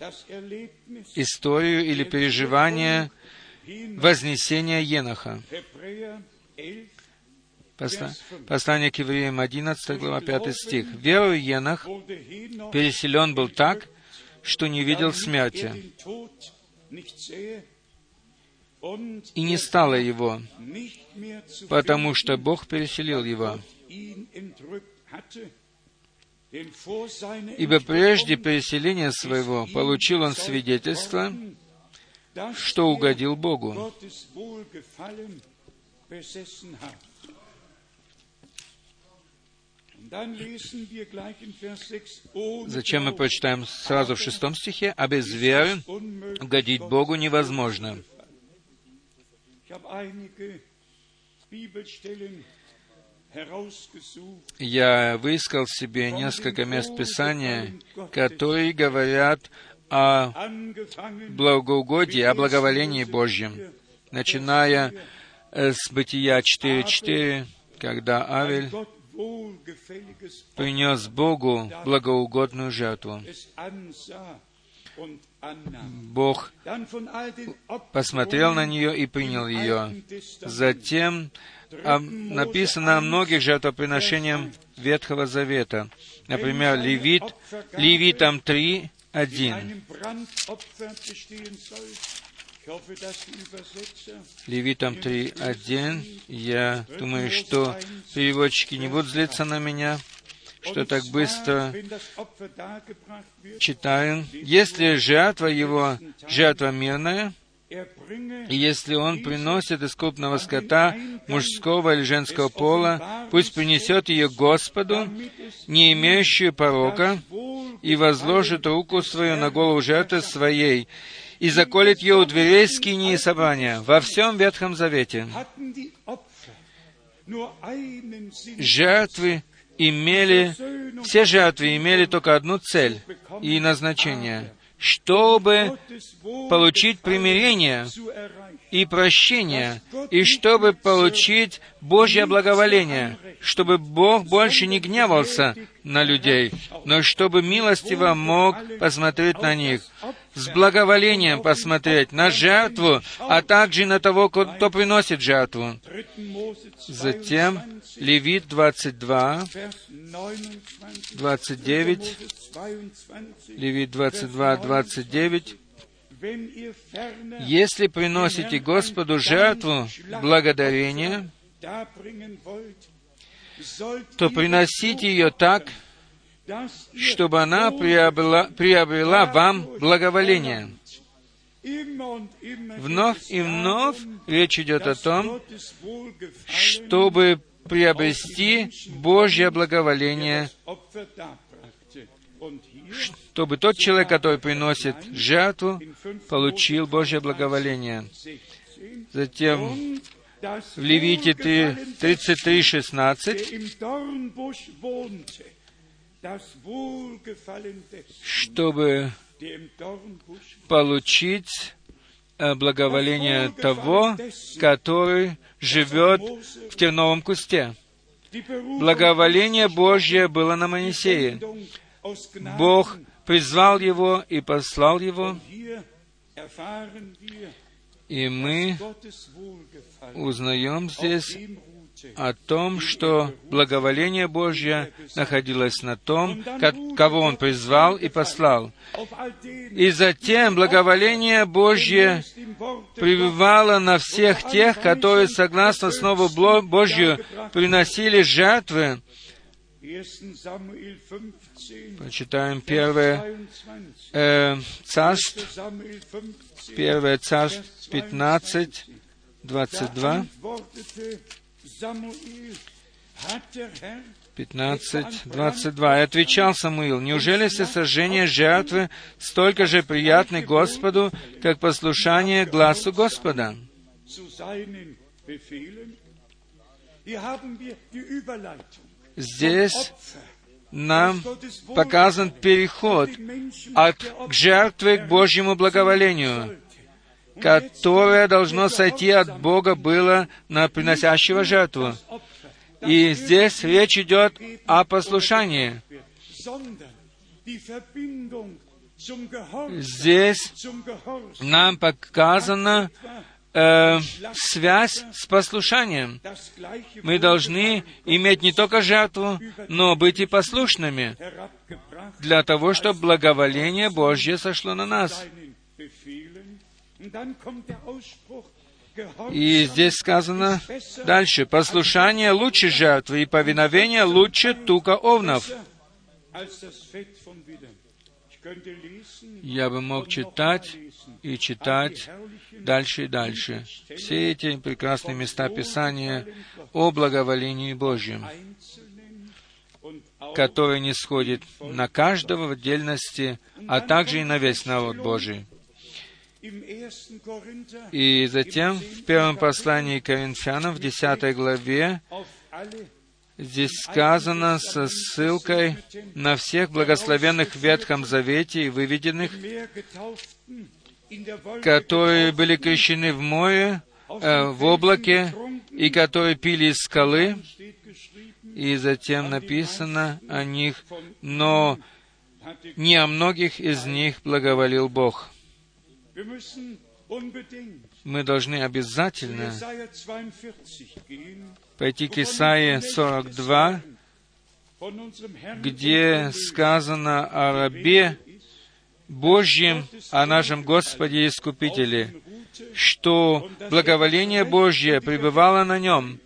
историю или переживание вознесения Еноха. Послание к евреям 11 глава 5 стих. «Верою Енох переселен был так, что не видел смерти, и не стало его, потому что Бог переселил его. Ибо прежде переселения своего получил он свидетельство, что угодил Богу. Зачем мы прочитаем сразу в шестом стихе? А без веры угодить Богу невозможно. Я выискал себе несколько мест Писания, которые говорят о благоугодии, о благоволении Божьем, начиная с Бытия 4.4, когда Авель принес Богу благоугодную жертву. Бог посмотрел на нее и принял ее. Затем написано о многих жертвоприношениях Ветхого Завета. Например, Левит, Левитам 3, 1. Левитам 3.1. Я думаю, что переводчики не будут злиться на меня, что так быстро читаю. Если жертва его, жертва мирная, и если он приносит из скота мужского или женского пола, пусть принесет ее Господу, не имеющую порока, и возложит руку свою на голову жертвы своей, и заколет ее у дверей скинии собрания. Во всем Ветхом Завете жертвы имели, все жертвы имели только одну цель и назначение, чтобы получить примирение и прощение, и чтобы получить Божье благоволение, чтобы Бог больше не гневался на людей, но чтобы милостиво мог посмотреть на них, с благоволением посмотреть на жертву, а также на того, кто приносит жертву. Затем Левит 22, 29, Левит 22, 29, если приносите Господу жертву благодарения, то приносите ее так, чтобы она приобрела, приобрела вам благоволение. Вновь и вновь речь идет о том, чтобы приобрести Божье благоволение, чтобы тот человек, который приносит жертву, получил Божье благоволение. Затем в Левите 33.16 чтобы получить э, благоволение того, который живет в терновом кусте. Благоволение Божье было на Моисее. Бог призвал его и послал его, и мы узнаем здесь о том, что благоволение Божье находилось на том, кого Он призвал и послал. И затем благоволение Божье пребывало на всех тех, которые, согласно Слову Божью, приносили жертвы. Почитаем первое э, царство, первое царство 15, 22. 15, 22. И отвечал Самуил, «Неужели всесожжение жертвы столько же приятны Господу, как послушание глазу Господа?» Здесь нам показан переход от жертвы к Божьему благоволению которое должно сойти от Бога, было на приносящего жертву. И здесь речь идет о послушании. Здесь нам показана э, связь с послушанием. Мы должны иметь не только жертву, но быть и послушными для того, чтобы благоволение Божье сошло на нас. И здесь сказано дальше, «Послушание лучше жертвы, и повиновение лучше тука овнов». Я бы мог читать и читать дальше и дальше. Все эти прекрасные места Писания о благоволении Божьем, которое не сходит на каждого в отдельности, а также и на весь народ Божий. И затем в первом послании Коринфянам, в десятой главе, здесь сказано со ссылкой на всех благословенных в Ветхом Завете и выведенных, которые были крещены в море, э, в облаке, и которые пили из скалы, и затем написано о них, но не о многих из них благоволил Бог. Мы должны обязательно пойти к Исаии 42, где сказано о рабе Божьем, о нашем Господе и Искупителе, что благоволение Божье пребывало на нем,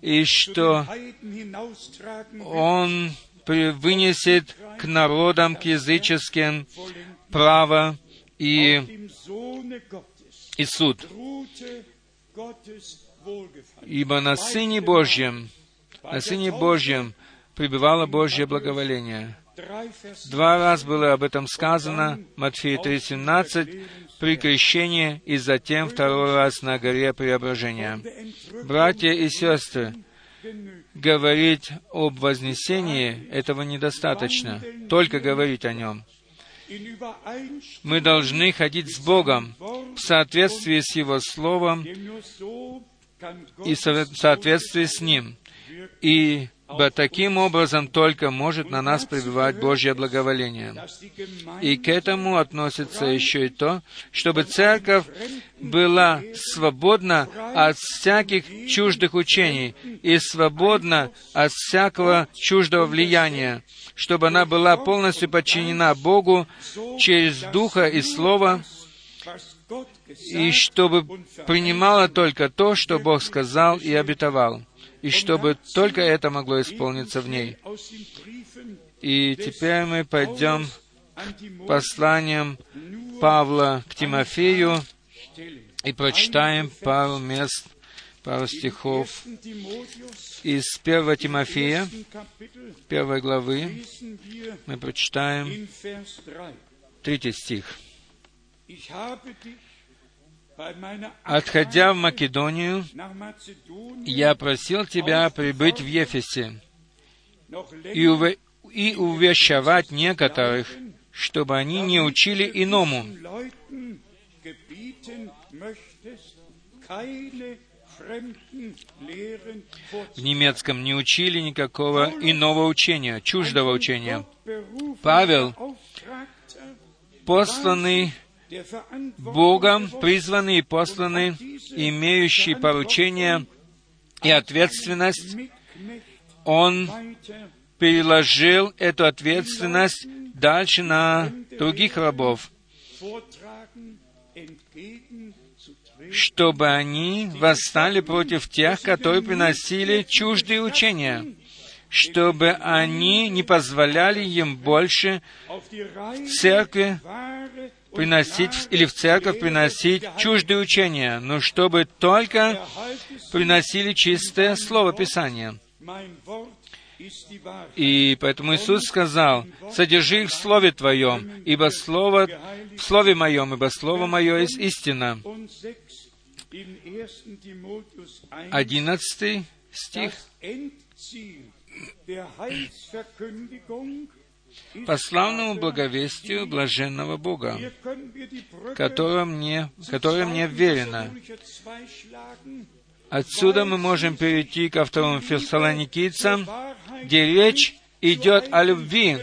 и что Он вынесет к народам, к языческим право и, и суд. Ибо на Сыне Божьем, на Сыне Божьем пребывало Божье благоволение. Два раза было об этом сказано, Матфея 3.17, при крещении и затем второй раз на горе преображения. Братья и сестры, говорить об вознесении этого недостаточно, только говорить о нем. Мы должны ходить с Богом в соответствии с Его Словом и в соответствии с Ним. И Ибо таким образом только может на нас пребывать Божье благоволение. И к этому относится еще и то, чтобы церковь была свободна от всяких чуждых учений и свободна от всякого чуждого влияния, чтобы она была полностью подчинена Богу через Духа и Слово, и чтобы принимала только то, что Бог сказал и обетовал и чтобы только это могло исполниться в ней. И теперь мы пойдем к посланиям Павла к Тимофею и прочитаем пару мест, пару стихов из 1 Тимофея, первой главы. Мы прочитаем третий стих. Отходя в Македонию, я просил тебя прибыть в Ефесе и, ув... и увещевать некоторых, чтобы они не учили иному. В немецком не учили никакого иного учения, чуждого учения. Павел, посланный Богом призваны и посланы, имеющие поручение и ответственность, Он переложил эту ответственность дальше на других рабов, чтобы они восстали против тех, которые приносили чуждые учения, чтобы они не позволяли им больше в церкви приносить или в церковь приносить чуждые учения, но чтобы только приносили чистое Слово Писания. И поэтому Иисус сказал, «Содержи их в Слове Твоем, ибо Слово, в Слове Моем, ибо Слово Мое есть истина». Одиннадцатый стих по славному благовестию блаженного Бога, которое мне, которое мне верено. Отсюда мы можем перейти ко второму фессалоникийцам, где речь идет о любви.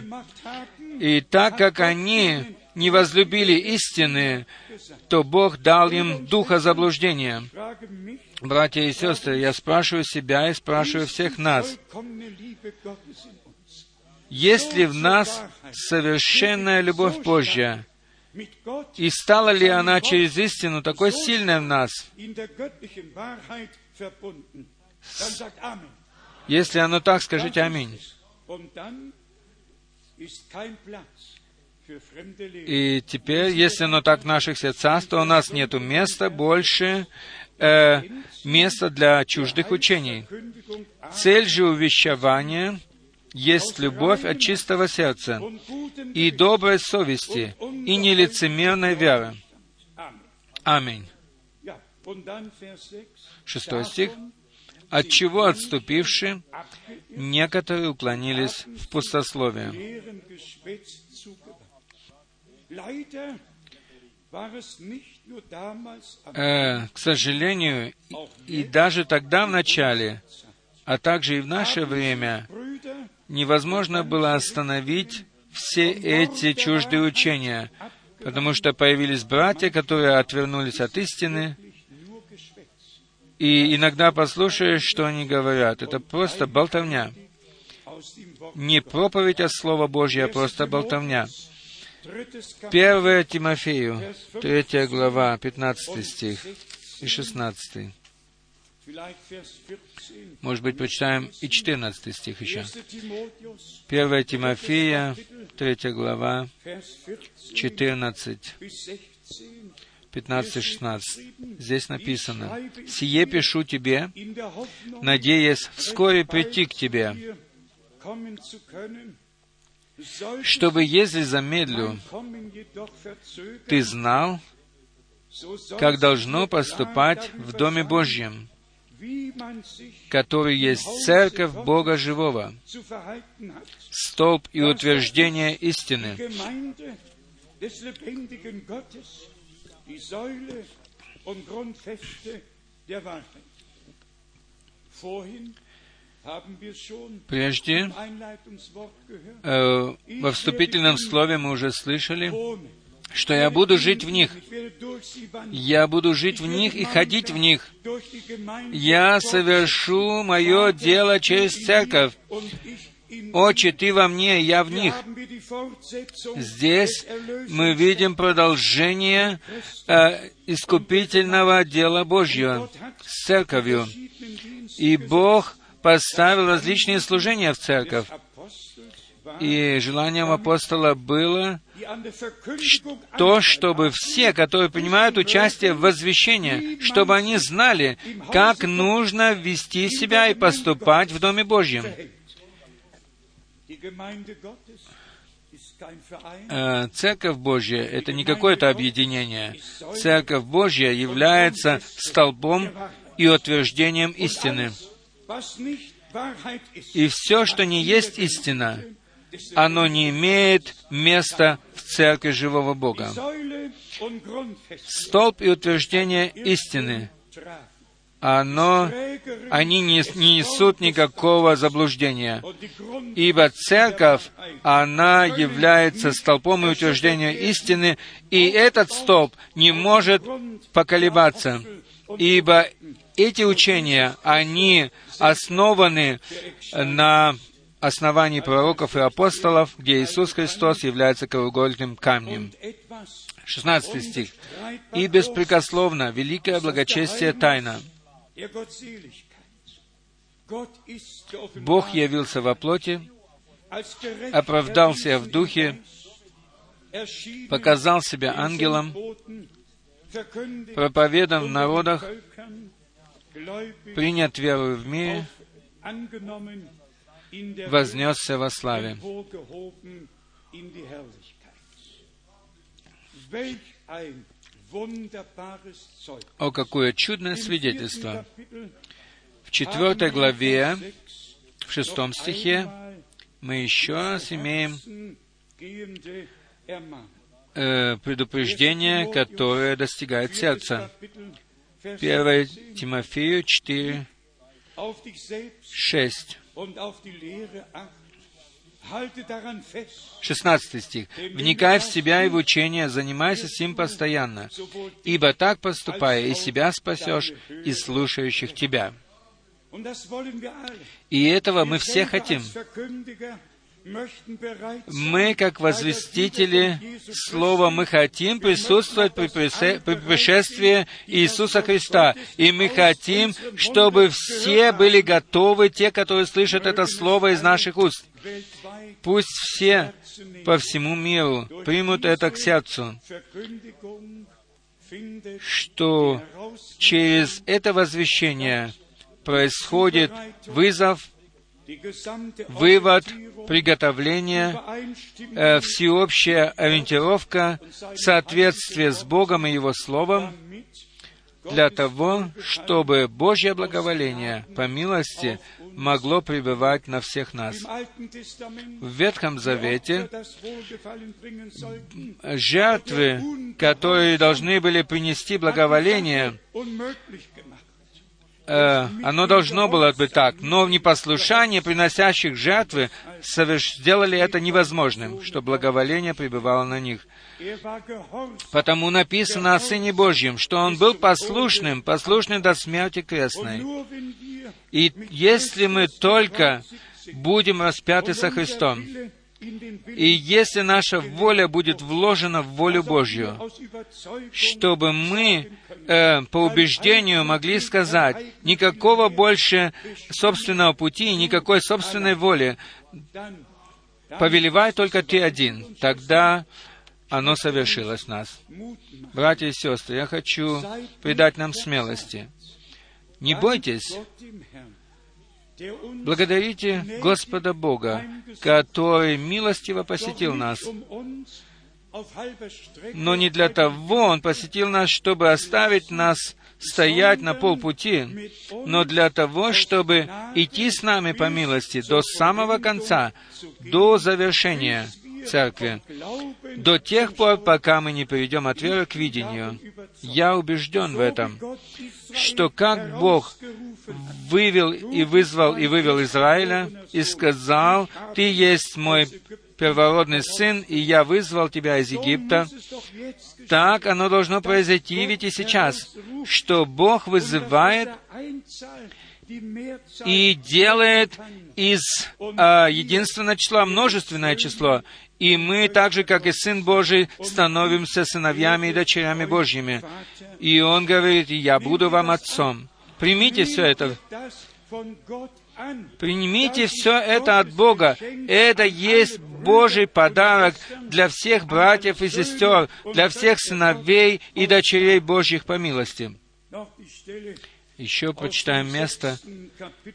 И так как они не возлюбили истины, то Бог дал им духа заблуждения. Братья и сестры, я спрашиваю себя и спрашиваю всех нас, есть ли в нас совершенная любовь Божья? И стала ли она через истину такой сильной в нас? Если оно так, скажите аминь. И теперь, если оно так в наших сердцах, то у нас нет места больше, э, места для чуждых учений. Цель же увещевания есть любовь от чистого сердца и доброй совести и нелицемерной веры. Аминь. Шестой стих. От чего отступившие, некоторые уклонились в пустословие. Э, к сожалению, и даже тогда в начале, а также и в наше время, невозможно было остановить все эти чуждые учения, потому что появились братья, которые отвернулись от истины, и иногда послушаешь, что они говорят. Это просто болтовня. Не проповедь, а Слово Божье, а просто болтовня. 1 Тимофею, 3 глава, 15 стих и 16. Может быть, прочитаем и 14 стих еще. 1 Тимофея, 3 глава, 14, 15-16. Здесь написано, «Сие пишу тебе, надеясь вскоре прийти к тебе, чтобы, если замедлю, ты знал, как должно поступать в Доме Божьем, который есть церковь Бога Живого, столб и утверждение истины. Прежде, э, во вступительном слове мы уже слышали, что я буду жить в них. Я буду жить в них и ходить в них. Я совершу мое дело через церковь. Отче, Ты во мне, я в них. Здесь мы видим продолжение э, искупительного дела Божьего с церковью. И Бог поставил различные служения в церковь. И желанием апостола было то, чтобы все, которые принимают участие в возвещении, чтобы они знали, как нужно вести себя и поступать в Доме Божьем. Э, Церковь Божья — это не какое-то объединение. Церковь Божья является столбом и утверждением истины. И все, что не есть истина, оно не имеет места церкви живого Бога. Столб и утверждение истины, оно, они не, не несут никакого заблуждения. Ибо церковь, она является столпом и утверждением истины, и этот столб не может поколебаться. Ибо эти учения, они основаны на основании пророков и апостолов, где Иисус Христос является краеугольным камнем. 16 стих. «И беспрекословно великое благочестие тайна. Бог явился во плоти, оправдался в духе, показал себя ангелом, проповедан в народах, принят верою в мире, вознесся во славе. О, какое чудное свидетельство! В четвертой главе, в шестом стихе, мы еще раз имеем э, предупреждение, которое достигает сердца. 1 Тимофею 4, 6. 16 стих. «Вникай в себя и в учение, занимайся сим постоянно, ибо так поступая, и себя спасешь, и слушающих тебя». И этого мы все хотим. Мы, как возвестители Слова, мы хотим присутствовать при пришествии Иисуса Христа. И мы хотим, чтобы все были готовы, те, которые слышат это Слово из наших уст. Пусть все по всему миру примут это к сердцу, что через это возвещение происходит вызов вывод, приготовление, э, всеобщая ориентировка, соответствие с Богом и Его Словом, для того, чтобы Божье благоволение по милости могло пребывать на всех нас. В Ветхом Завете жертвы, которые должны были принести благоволение, э, оно должно было быть так, но в непослушании приносящих жертвы сделали это невозможным, что благоволение пребывало на них. Потому написано о Сыне Божьем, что Он был послушным, послушным до смерти крестной. И если мы только будем распяты со Христом, и если наша воля будет вложена в волю Божью, чтобы мы э, по убеждению могли сказать, никакого больше собственного пути, никакой собственной воли, повелевай только Ты один, тогда оно совершилось в нас. Братья и сестры, я хочу придать нам смелости. Не бойтесь Благодарите Господа Бога, который милостиво посетил нас. Но не для того Он посетил нас, чтобы оставить нас стоять на полпути, но для того, чтобы идти с нами по милости до самого конца, до завершения церкви, до тех пор, пока мы не перейдем от веры к видению. Я убежден в этом, что как Бог вывел и вызвал и вывел Израиля и сказал, «Ты есть мой первородный сын, и я вызвал тебя из Египта», так оно должно произойти ведь и сейчас, что Бог вызывает и делает из а, единственного числа множественное число. И мы, так же, как и Сын Божий, становимся сыновьями и дочерями Божьими. И Он говорит, «Я буду вам отцом». Примите все это. Примите все это от Бога. Это есть Божий подарок для всех братьев и сестер, для всех сыновей и дочерей Божьих по милости. Еще прочитаем место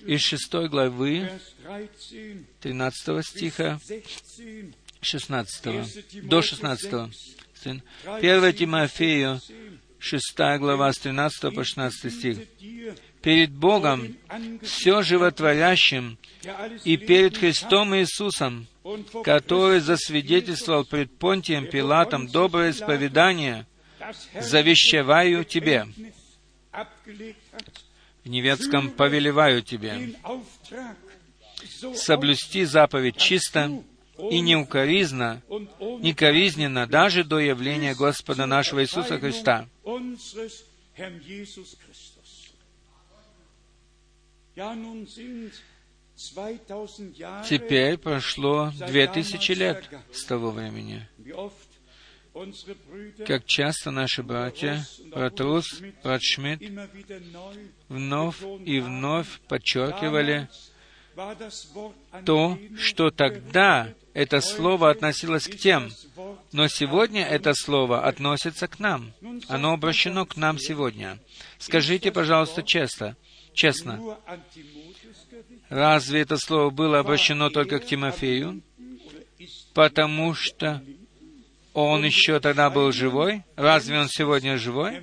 из шестой главы, 13 стиха, 16, до 16. 1 Тимофею, 6 глава, с 13 по 16 стих. «Перед Богом, все животворящим, и перед Христом Иисусом, который засвидетельствовал пред Понтием Пилатом доброе исповедание, завещеваю тебе, в немецком «повелеваю тебе» соблюсти заповедь чисто и неукоризно, некоризненно даже до явления Господа нашего Иисуса Христа. Теперь прошло две тысячи лет с того времени. Как часто наши братья, брат Рус, брат Шмидт, вновь и вновь подчеркивали то, что тогда это слово относилось к тем, но сегодня это слово относится к нам. Оно обращено к нам сегодня. Скажите, пожалуйста, честно, честно, разве это слово было обращено только к Тимофею, потому что он еще тогда был живой? Разве он сегодня живой?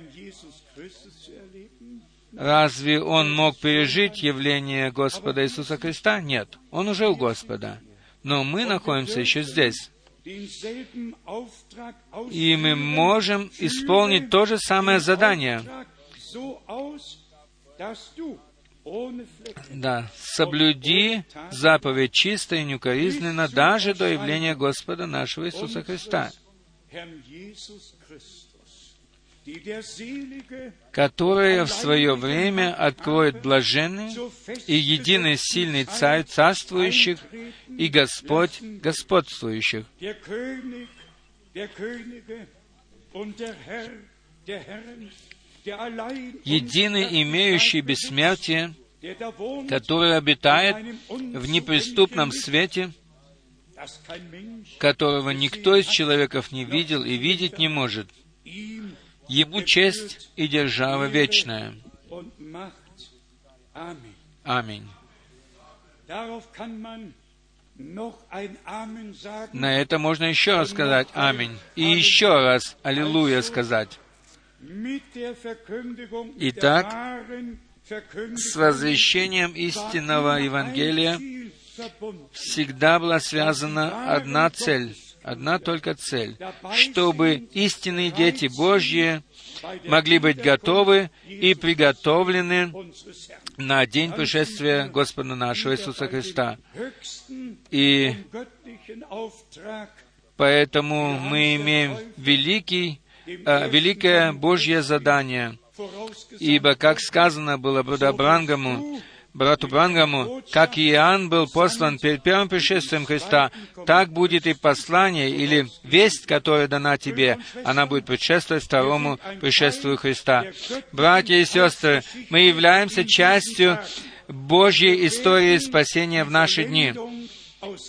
Разве он мог пережить явление Господа Иисуса Христа? Нет, он уже у Господа. Но мы находимся еще здесь. И мы можем исполнить то же самое задание. Да, соблюди заповедь чисто и неукоризненно даже до явления Господа нашего Иисуса Христа. Которое в свое время откроет блаженный и единый сильный царь царствующих и Господь господствующих. Единый, имеющий бессмертие, который обитает в неприступном свете, которого никто из человеков не видел и видеть не может. Ему честь и держава вечная. Аминь. На это можно еще раз сказать «Аминь» и еще раз «Аллилуйя» сказать. Итак, с возвещением истинного Евангелия всегда была связана одна цель, одна только цель, чтобы истинные дети Божьи могли быть готовы и приготовлены на день пришествия Господа нашего Иисуса Христа. И поэтому мы имеем великий, э, великое Божье задание, ибо, как сказано было Бродобрангаму, брату Брангаму, как Иоанн был послан перед первым пришествием Христа, так будет и послание или весть, которая дана тебе, она будет предшествовать второму пришествию Христа. Братья и сестры, мы являемся частью Божьей истории спасения в наши дни.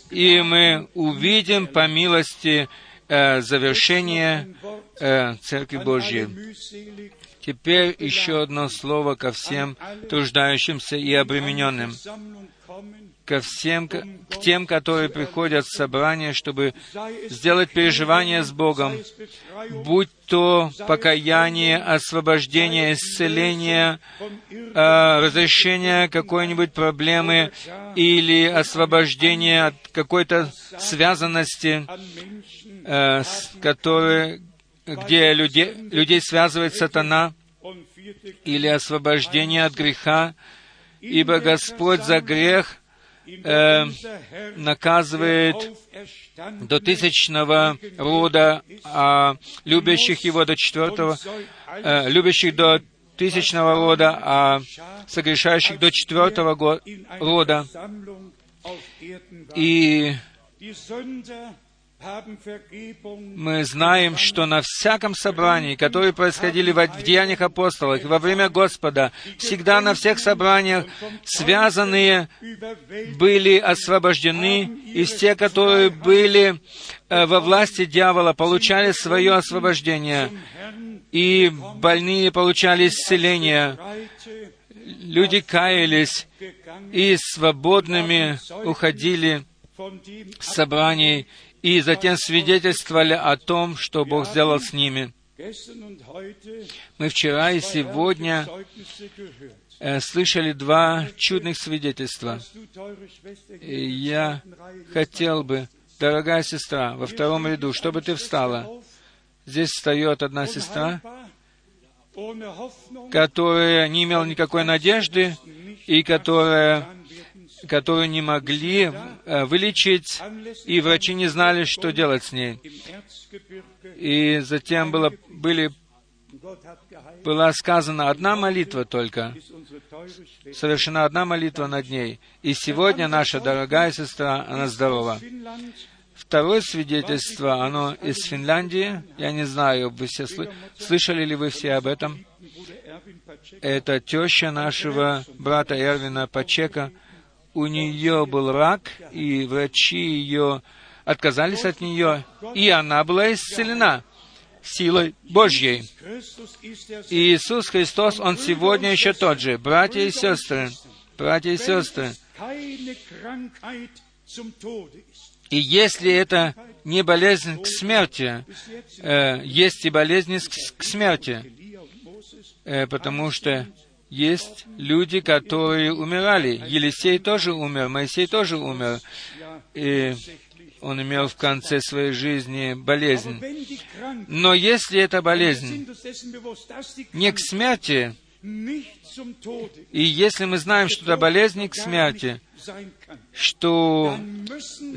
И мы увидим по милости э, завершение э, Церкви Божьей. Теперь еще одно слово ко всем труждающимся и обремененным, ко всем, к тем, которые приходят в собрание, чтобы сделать переживание с Богом, будь то покаяние, освобождение, исцеление, э, разрешение какой-нибудь проблемы или освобождение от какой-то связанности, э, с которой, где людей, людей связывает сатана, или освобождение от греха, ибо Господь за грех э, наказывает до тысячного рода, а любящих его до четвертого, э, любящих до тысячного рода, а согрешающих до четвертого рода. И мы знаем, что на всяком собрании, которые происходили в Деяниях апостолов во время Господа, всегда на всех собраниях связанные были освобождены, и все, которые были э, во власти дьявола, получали свое освобождение, и больные получали исцеление, люди каялись и свободными уходили собраний и затем свидетельствовали о том, что Бог сделал с ними. Мы вчера и сегодня э, слышали два чудных свидетельства. Я хотел бы, дорогая сестра, во втором ряду, чтобы ты встала. Здесь встает одна сестра, которая не имела никакой надежды и которая которую не могли э, вылечить, и врачи не знали, что делать с ней. И затем было, были, была сказана одна молитва только, совершена одна молитва над ней. И сегодня наша дорогая сестра, она здорова. Второе свидетельство, оно из Финляндии. Я не знаю, вы все сл- слышали ли вы все об этом. Это теща нашего брата Эрвина Пачека, у нее был рак, и врачи ее отказались от нее, и она была исцелена силой Божьей. И Иисус Христос, Он сегодня еще тот же. Братья и сестры, братья и сестры, и если это не болезнь к смерти, э, есть и болезнь к смерти, э, потому что есть люди, которые умирали. Елисей тоже умер, Моисей тоже умер. И он имел в конце своей жизни болезнь. Но если эта болезнь не к смерти, и если мы знаем, что это болезнь к смерти, что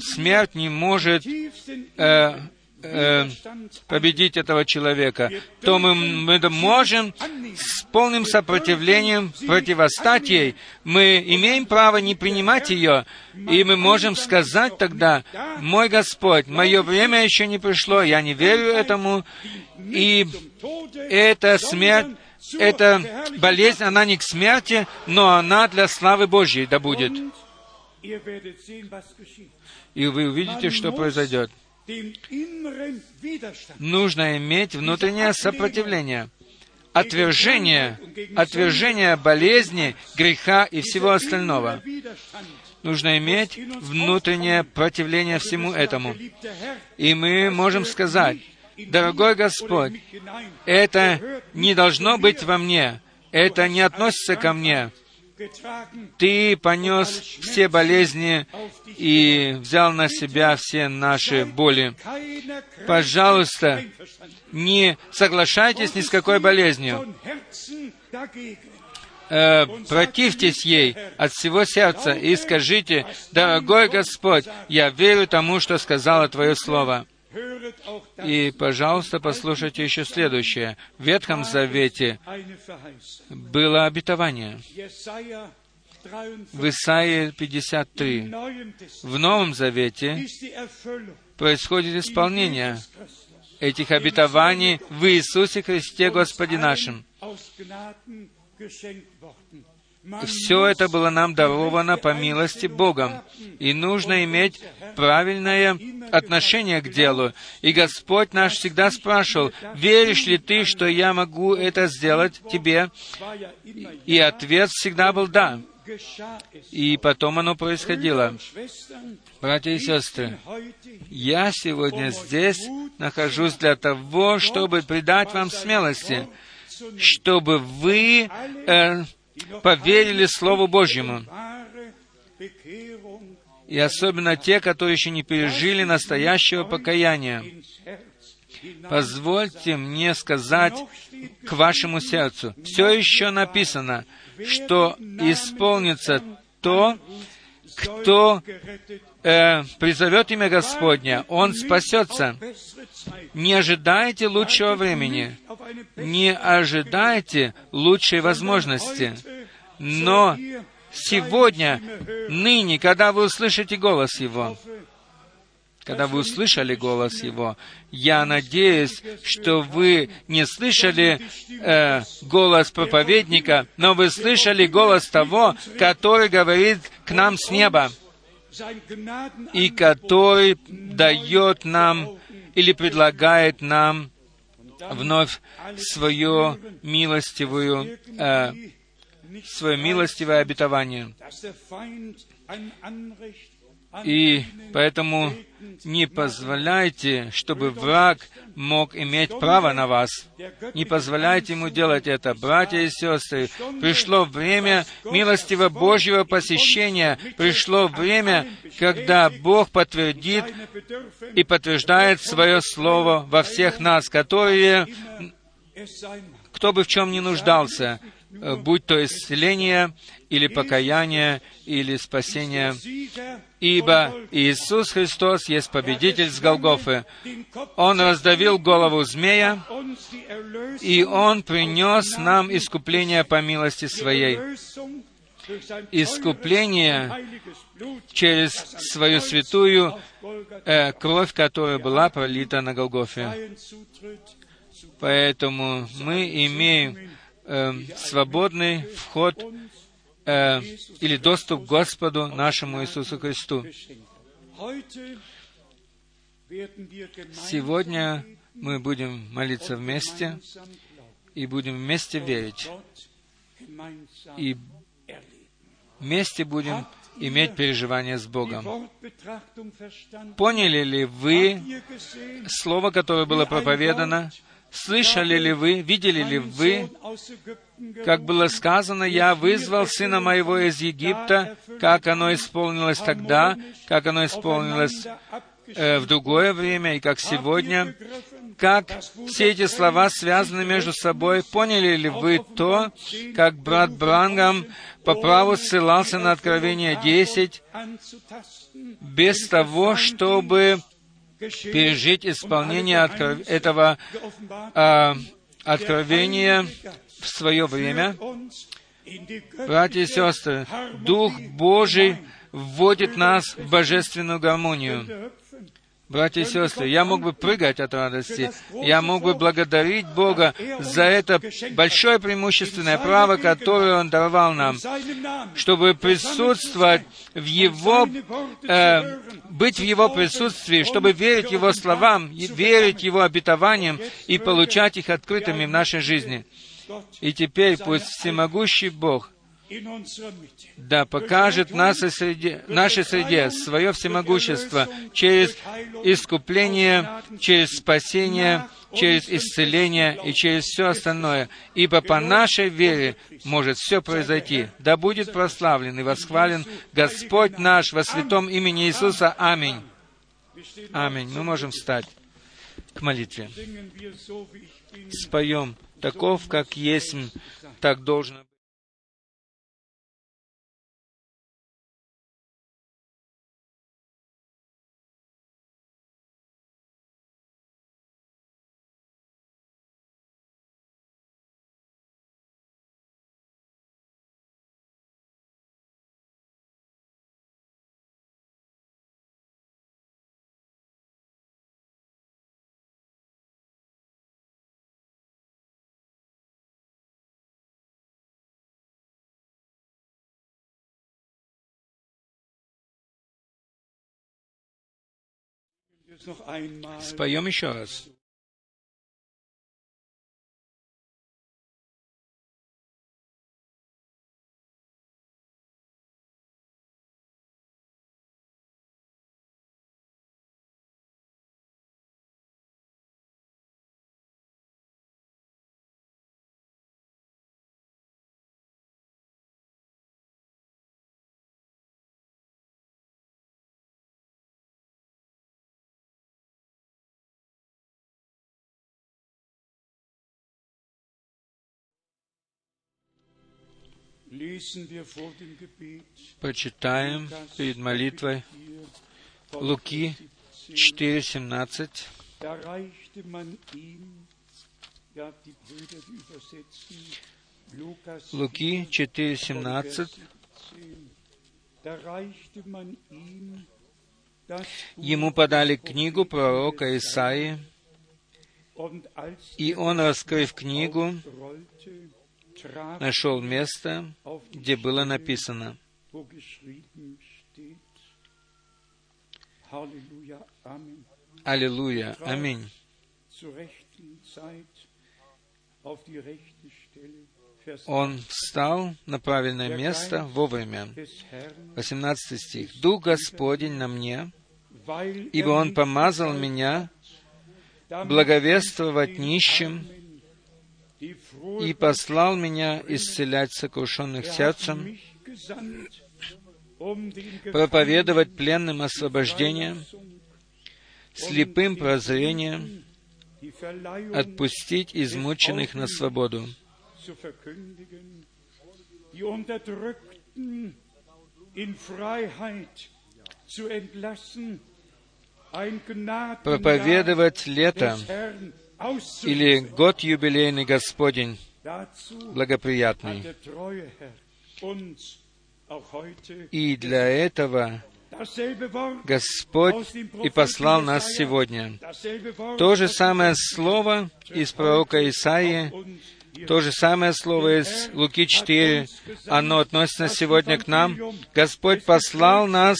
смерть не может э, э, победить этого человека, то мы, мы можем с полным сопротивлением противостать ей. Мы имеем право не принимать ее, и мы можем сказать тогда, «Мой Господь, мое время еще не пришло, я не верю этому, и эта смерть эта болезнь, она не к смерти, но она для славы Божьей да будет. И вы увидите, что произойдет. Нужно иметь внутреннее сопротивление, отвержение, отвержение болезни, греха и всего остального. Нужно иметь внутреннее противление всему этому. И мы можем сказать, Дорогой Господь, это не должно быть во мне, это не относится ко мне. Ты понес все болезни и взял на себя все наши боли. Пожалуйста, не соглашайтесь ни с какой болезнью. Э, противьтесь ей от всего сердца и скажите, «Дорогой Господь, я верю тому, что сказала Твое Слово». И, пожалуйста, послушайте еще следующее. В Ветхом Завете было обетование. В Исаии 53. В Новом Завете происходит исполнение этих обетований в Иисусе Христе Господе нашим. Все это было нам даровано по милости Богом, и нужно иметь правильное отношение к делу. И Господь наш всегда спрашивал, веришь ли ты, что я могу это сделать тебе? И ответ всегда был «да». И потом оно происходило. Братья и сестры, я сегодня здесь нахожусь для того, чтобы придать вам смелости, чтобы вы э, поверили Слову Божьему. И особенно те, которые еще не пережили настоящего покаяния. Позвольте мне сказать к вашему сердцу. Все еще написано, что исполнится то, кто э, призовет имя Господня, он спасется. Не ожидайте лучшего времени, не ожидайте лучшей возможности, но сегодня, ныне, когда вы услышите голос Его, когда вы услышали голос Его, я надеюсь, что вы не слышали э, голос проповедника, но вы слышали голос того, который говорит к нам с неба и который дает нам или предлагает нам вновь свою милостивую, э, свое милостивое обетование. И поэтому не позволяйте, чтобы враг мог иметь право на вас. Не позволяйте ему делать это. Братья и сестры, пришло время милостивого Божьего посещения. Пришло время, когда Бог подтвердит и подтверждает свое Слово во всех нас, которые, кто бы в чем ни нуждался, будь то исцеление или покаяние, или спасение, ибо Иисус Христос есть победитель с Голгофы. Он раздавил голову змея, и Он принес нам искупление по милости Своей. Искупление через свою святую э, кровь, которая была пролита на Голгофе. Поэтому мы имеем э, свободный вход э, или доступ к Господу нашему Иисусу Христу. Сегодня мы будем молиться вместе и будем вместе верить. И вместе будем иметь переживание с Богом. Поняли ли вы слово, которое было проповедано? Слышали ли вы, видели ли вы, как было сказано, «Я вызвал сына моего из Египта», как оно исполнилось тогда, как оно исполнилось э, в другое время и как сегодня, как все эти слова связаны между собой. Поняли ли вы то, как брат Брангам по праву ссылался на Откровение 10, без того, чтобы пережить исполнение откров... этого а, откровения в свое время. Братья и сестры, Дух Божий вводит нас в божественную гармонию. Братья и сестры, я мог бы прыгать от радости, я мог бы благодарить Бога за это большое преимущественное право, которое Он давал нам, чтобы присутствовать в Его, э, быть в Его присутствии, чтобы верить Его словам, верить Его обетованиям и получать их открытыми в нашей жизни. И теперь пусть всемогущий Бог да покажет нашей среде, нашей среде свое всемогущество через искупление, через спасение, через исцеление и через все остальное. Ибо по нашей вере может все произойти. Да будет прославлен и восхвален Господь наш во святом имени Иисуса. Аминь. Аминь. Мы можем встать к молитве. Споем таков, как есть, так должно быть. Споем еще раз. Прочитаем перед молитвой Луки 4.17. Луки 4.17. Ему подали книгу пророка Исаии, и он, раскрыв книгу, нашел место, где было написано Аллилуйя, аминь. Он встал на правильное место вовремя. 18 стих. «Дух Господень на мне, ибо Он помазал меня благовествовать нищим, и послал меня исцелять сокрушенных сердцем, проповедовать пленным освобождение, слепым прозрение, отпустить измученных на свободу, проповедовать лето или год юбилейный Господень, благоприятный. И для этого Господь и послал нас сегодня. То же самое слово из пророка Исаии, то же самое слово из Луки 4, оно относится сегодня к нам. Господь послал нас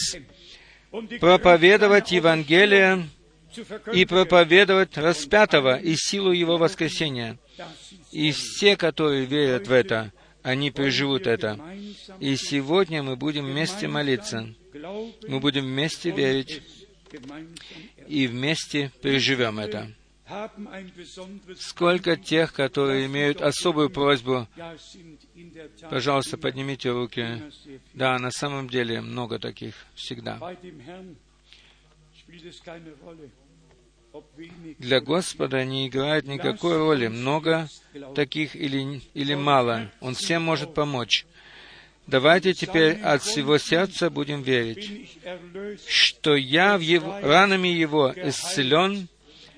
проповедовать Евангелие и проповедовать распятого и силу Его воскресения. И все, которые верят в это, они переживут это. И сегодня мы будем вместе молиться. Мы будем вместе верить и вместе переживем это. Сколько тех, которые имеют особую просьбу, пожалуйста, поднимите руки. Да, на самом деле много таких всегда. Для Господа не играет никакой роли, много таких или, или мало. Он всем может помочь. Давайте теперь от всего сердца будем верить, что я в его, ранами Его исцелен,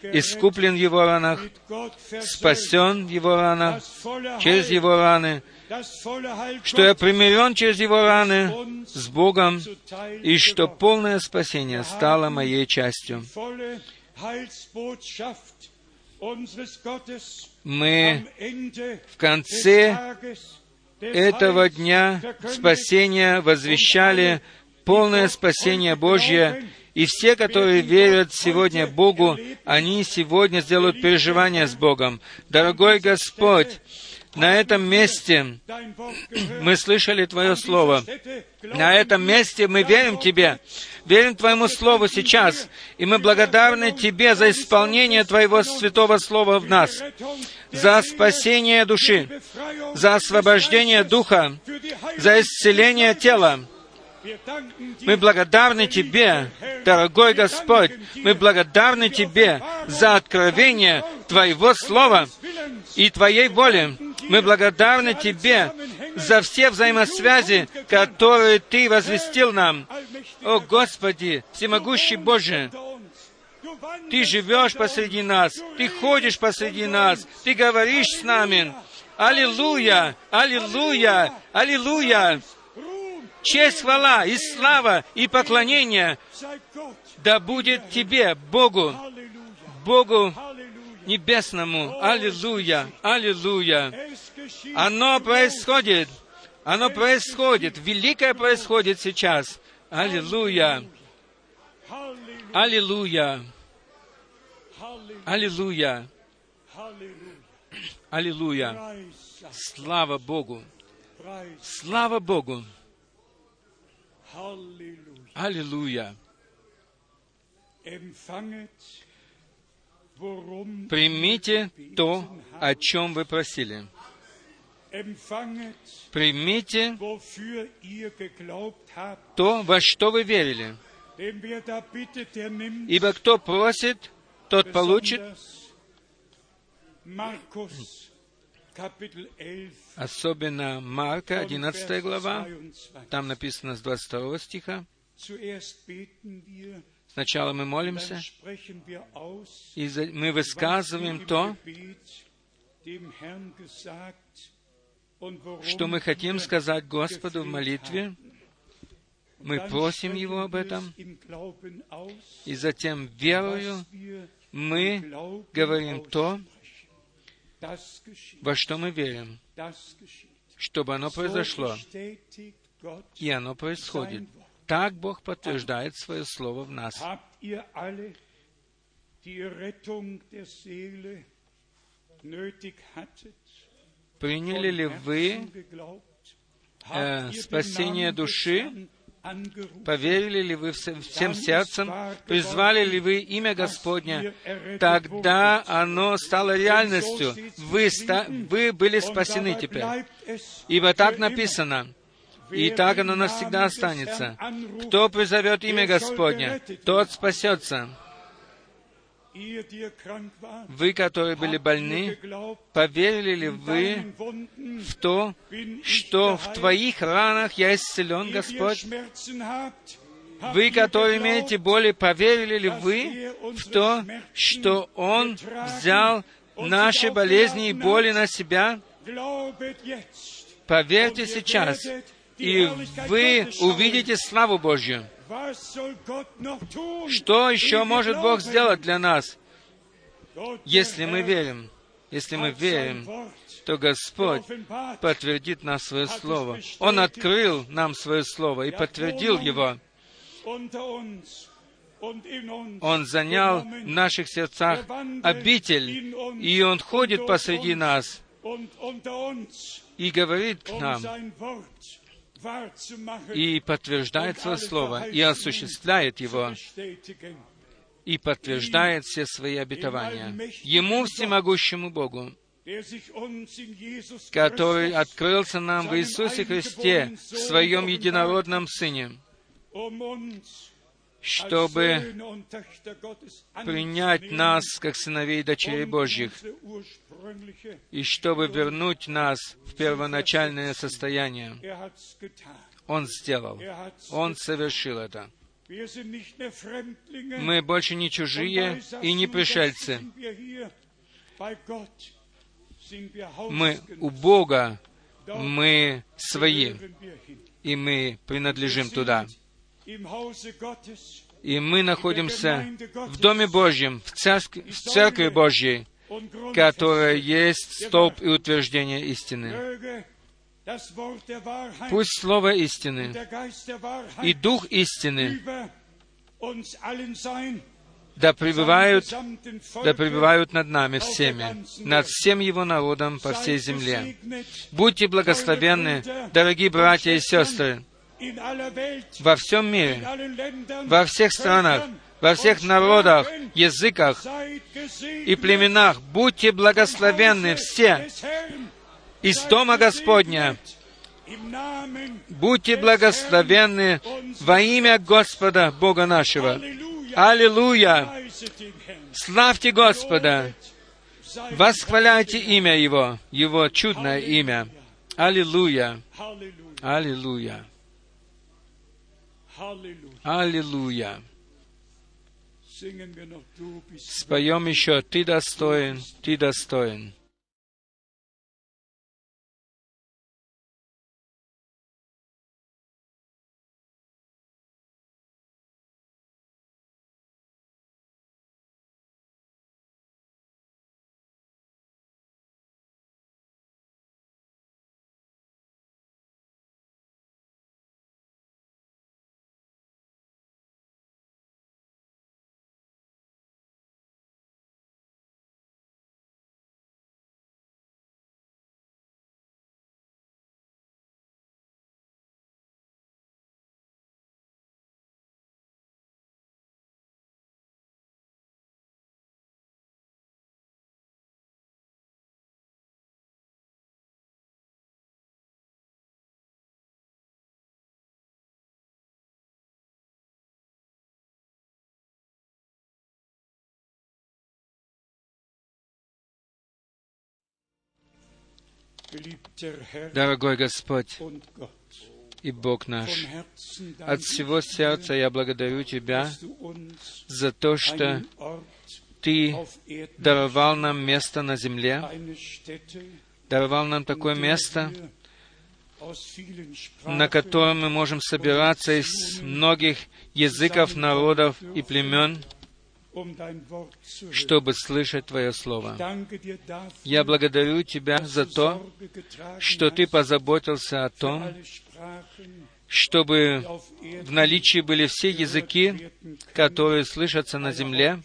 искуплен в Его ранах, спасен в Его ранах, через Его раны, что я примирен через Его раны с Богом, и что полное спасение стало моей частью. Мы в конце этого дня спасения возвещали полное спасение Божье, и все, которые верят сегодня Богу, они сегодня сделают переживание с Богом. Дорогой Господь, на этом месте мы слышали Твое Слово. На этом месте мы верим Тебе, верим Твоему Слову сейчас, и мы благодарны Тебе за исполнение Твоего Святого Слова в нас, за спасение души, за освобождение духа, за исцеление тела. Мы благодарны Тебе, дорогой Господь, мы благодарны Тебе за откровение Твоего Слова и Твоей воли. Мы благодарны Тебе за все взаимосвязи, которые Ты возвестил нам. О Господи, всемогущий Боже, Ты живешь посреди нас, Ты ходишь посреди нас, Ты говоришь с нами. Аллилуйя! Аллилуйя! Аллилуйя! Честь, хвала и слава и поклонение да будет Тебе, Богу, Богу Небесному. Аллилуйя! Аллилуйя! Оно происходит. Оно происходит. Великое происходит сейчас. Аллилуйя! Аллилуйя! Аллилуйя! Аллилуйя! Слава Богу! Слава Богу! Аллилуйя! Примите то, о чем вы просили. Примите то, во что вы верили. Ибо кто просит, тот получит. Особенно Марка, 11 глава, там написано с 22 стиха. Сначала мы молимся, и мы высказываем то, что мы хотим сказать Господу в молитве, мы просим Его об этом, и затем верою мы говорим то, во что мы верим, чтобы оно произошло. И оно происходит. Так Бог подтверждает свое слово в нас. Приняли ли вы э, спасение души? Поверили ли вы всем сердцем? Призвали ли вы имя Господня? Тогда оно стало реальностью. Вы, ста- вы были спасены теперь. Ибо так написано. И так оно навсегда останется. Кто призовет имя Господня, тот спасется. Вы, которые были больны, поверили ли вы в то, что в Твоих ранах я исцелен, Господь? Вы, которые имеете боли, поверили ли вы в то, что Он взял наши болезни и боли на себя? Поверьте сейчас, и вы увидите славу Божью. Что еще может Бог сделать для нас, если мы верим? Если мы верим, то Господь подтвердит нам свое Слово. Он открыл нам свое Слово и подтвердил его. Он занял в наших сердцах обитель, и Он ходит посреди нас и говорит к нам, и подтверждает свое слово, и осуществляет его, и подтверждает все свои обетования. Ему, всемогущему Богу, который открылся нам в Иисусе Христе, в Своем Единородном Сыне, чтобы принять нас как сыновей и дочерей Божьих, и чтобы вернуть нас в первоначальное состояние. Он сделал. Он совершил это. Мы больше не чужие и не пришельцы. Мы у Бога, мы свои, и мы принадлежим туда. И мы находимся в Доме Божьем, в Церкви, в церкви Божьей, которая есть столб и утверждение истины. Пусть Слово истины и Дух истины да пребывают, да пребывают над нами всеми, над всем Его народом по всей земле. Будьте благословенны, дорогие братья и сестры, во всем мире, во всех странах, во всех народах, языках и племенах. Будьте благословенны все из Дома Господня. Будьте благословенны во имя Господа Бога нашего. Аллилуйя! Славьте Господа! Восхваляйте имя Его, Его чудное имя. Аллилуйя! Аллилуйя! Аллилуйя! Споем еще «Ты достоин, Ты достоин». Дорогой Господь и Бог наш, от всего сердца я благодарю Тебя за то, что Ты даровал нам место на земле, даровал нам такое место, на котором мы можем собираться из многих языков, народов и племен — чтобы слышать Твое Слово. Я благодарю Тебя за то, что Ты позаботился о том, чтобы в наличии были все языки, которые слышатся на земле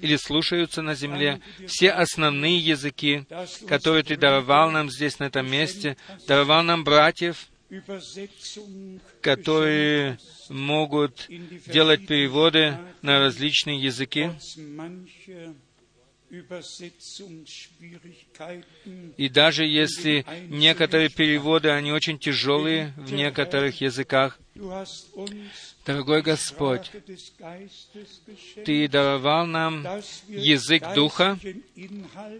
или слушаются на земле, все основные языки, которые Ты даровал нам здесь, на этом месте, даровал нам братьев, которые могут делать переводы на различные языки. И даже если некоторые переводы, они очень тяжелые в некоторых языках, Дорогой Господь, Ты даровал нам язык Духа,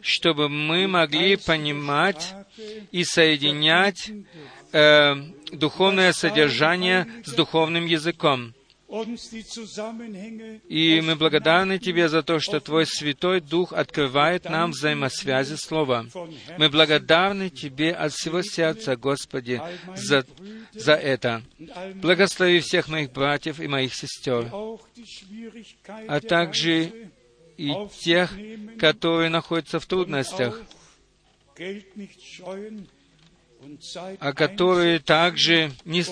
чтобы мы могли понимать и соединять э, духовное содержание с духовным языком. И мы благодарны Тебе за то, что Твой Святой Дух открывает нам взаимосвязи Слова. Мы благодарны Тебе от всего сердца, Господи, за, за это. Благослови всех моих братьев и моих сестер, а также и тех, которые находятся в трудностях, а которые также не,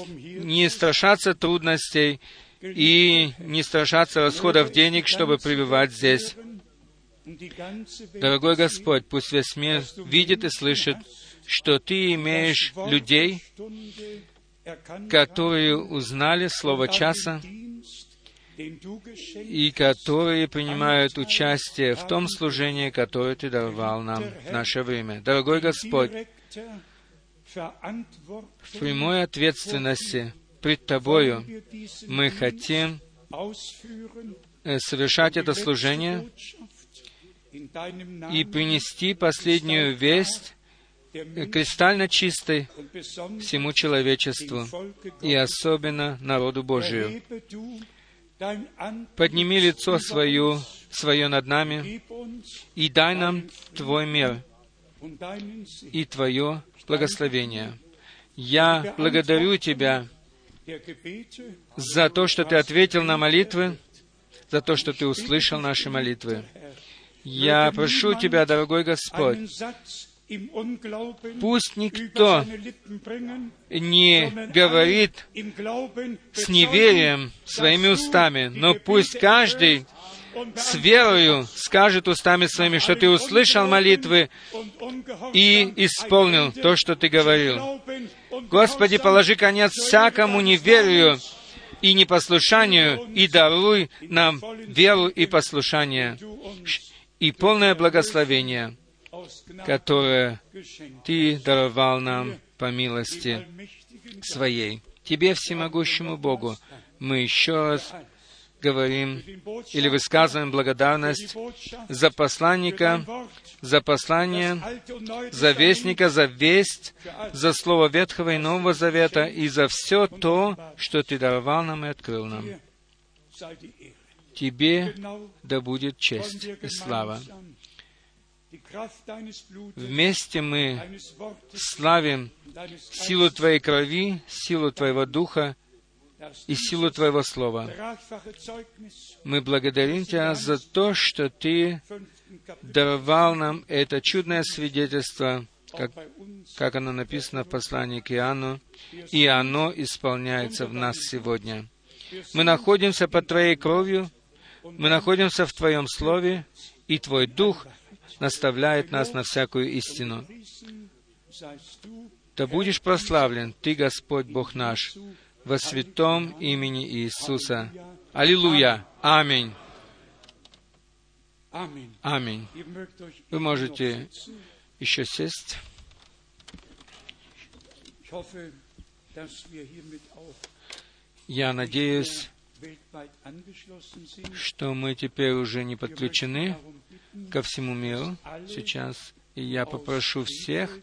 не страшатся трудностей и не страшатся расходов денег, чтобы пребывать здесь. Дорогой Господь, пусть весь мир видит и слышит, что Ты имеешь людей, которые узнали слово часа и которые принимают участие в том служении, которое Ты давал нам в наше время. Дорогой Господь, в прямой ответственности пред Тобою мы хотим э, совершать это служение и принести последнюю весть э, кристально чистой всему человечеству и особенно народу Божию. Подними лицо свое, свое над нами и дай нам Твой мир и Твое благословение. Я благодарю Тебя за то, что Ты ответил на молитвы, за то, что Ты услышал наши молитвы. Я прошу Тебя, дорогой Господь, Пусть никто не говорит с неверием своими устами, но пусть каждый с верою скажет устами своими, что ты услышал молитвы и исполнил то, что ты говорил. Господи, положи конец всякому неверию и непослушанию, и даруй нам веру и послушание, и полное благословение, которое Ты даровал нам по милости Своей. Тебе, всемогущему Богу, мы еще раз говорим или высказываем благодарность за посланника, за послание, за вестника, за весть, за слово Ветхого и Нового Завета и за все то, что Ты даровал нам и открыл нам. Тебе да будет честь и слава. Вместе мы славим силу Твоей крови, силу Твоего Духа и силу Твоего Слова. Мы благодарим Тебя за то, что Ты даровал нам это чудное свидетельство, как, как оно написано в послании к Иоанну, и оно исполняется в нас сегодня. Мы находимся под Твоей кровью, мы находимся в Твоем Слове, и Твой Дух наставляет нас на всякую истину. Да будешь прославлен Ты, Господь Бог наш, во святом имени Иисуса. Аллилуйя! Аминь! Аминь. Вы можете еще сесть. Я надеюсь, что мы теперь уже не подключены ко всему миру сейчас. И я попрошу всех,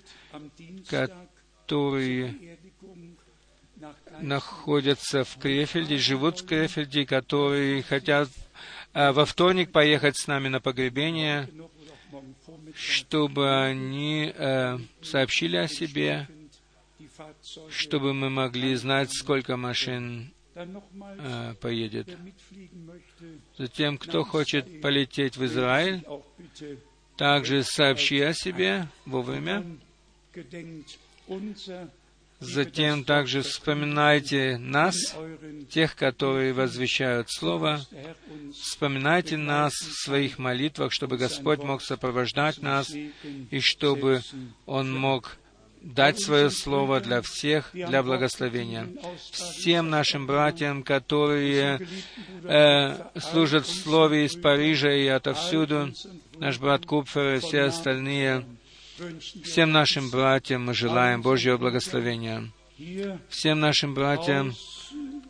которые находятся в Крефельде, живут в Крефельде, которые хотят а, во вторник поехать с нами на погребение, чтобы они э, сообщили о себе, чтобы мы могли знать, сколько машин э, поедет. Затем, кто хочет полететь в Израиль, также сообщи о себе вовремя. Затем также вспоминайте нас, тех, которые возвещают Слово. Вспоминайте нас в своих молитвах, чтобы Господь мог сопровождать нас и чтобы Он мог дать свое слово для всех, для благословения. Всем нашим братьям, которые э, служат в Слове из Парижа и отовсюду, наш брат Купфер и все остальные, Всем нашим братьям мы желаем Божьего благословения. Всем нашим братьям,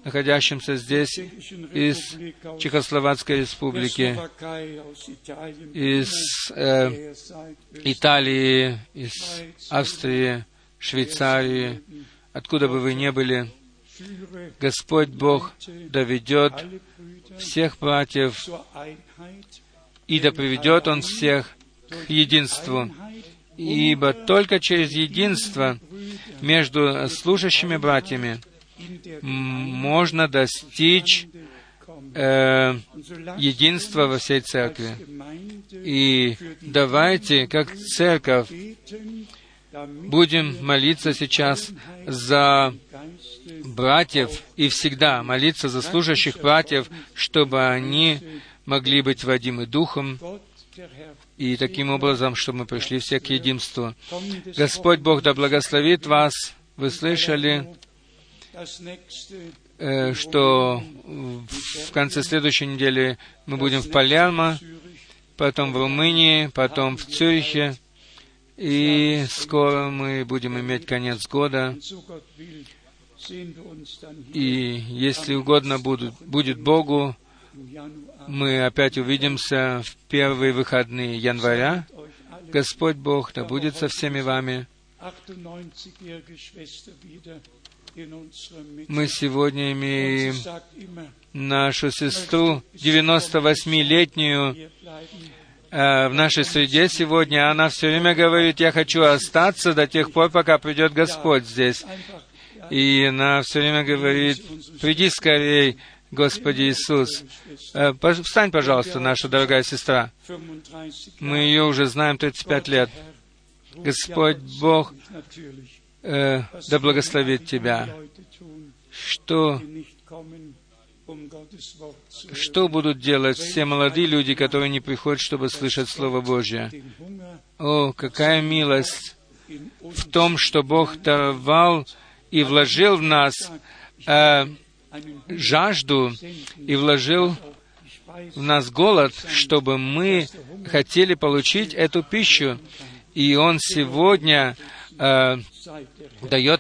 находящимся здесь из Чехословацкой республики, из э, Италии, из Австрии, Швейцарии, откуда бы вы ни были, Господь Бог доведет всех братьев и да приведет Он всех к единству ибо только через единство между служащими братьями можно достичь э, единства во всей церкви. И давайте, как церковь, будем молиться сейчас за братьев и всегда молиться за служащих братьев, чтобы они могли быть водимы Духом, и таким образом, чтобы мы пришли все к единству. Господь Бог да благословит вас. Вы слышали, э, что в конце следующей недели мы будем в Палермо, потом в Румынии, потом в Цюрихе, и скоро мы будем иметь конец года. И если угодно будет, будет Богу, мы опять увидимся в первые выходные января. Господь Бог да будет со всеми вами. Мы сегодня имеем нашу сестру, 98-летнюю, э, в нашей среде сегодня. Она все время говорит, я хочу остаться до тех пор, пока придет Господь здесь. И она все время говорит, приди скорей, Господи Иисус. Э, встань, пожалуйста, наша дорогая сестра. Мы ее уже знаем 35 лет. Господь Бог э, да благословит тебя. Что, что будут делать все молодые люди, которые не приходят, чтобы слышать Слово Божье? О, какая милость в том, что Бог давал и вложил в нас э, жажду и вложил в нас голод, чтобы мы хотели получить эту пищу. И Он сегодня э, дает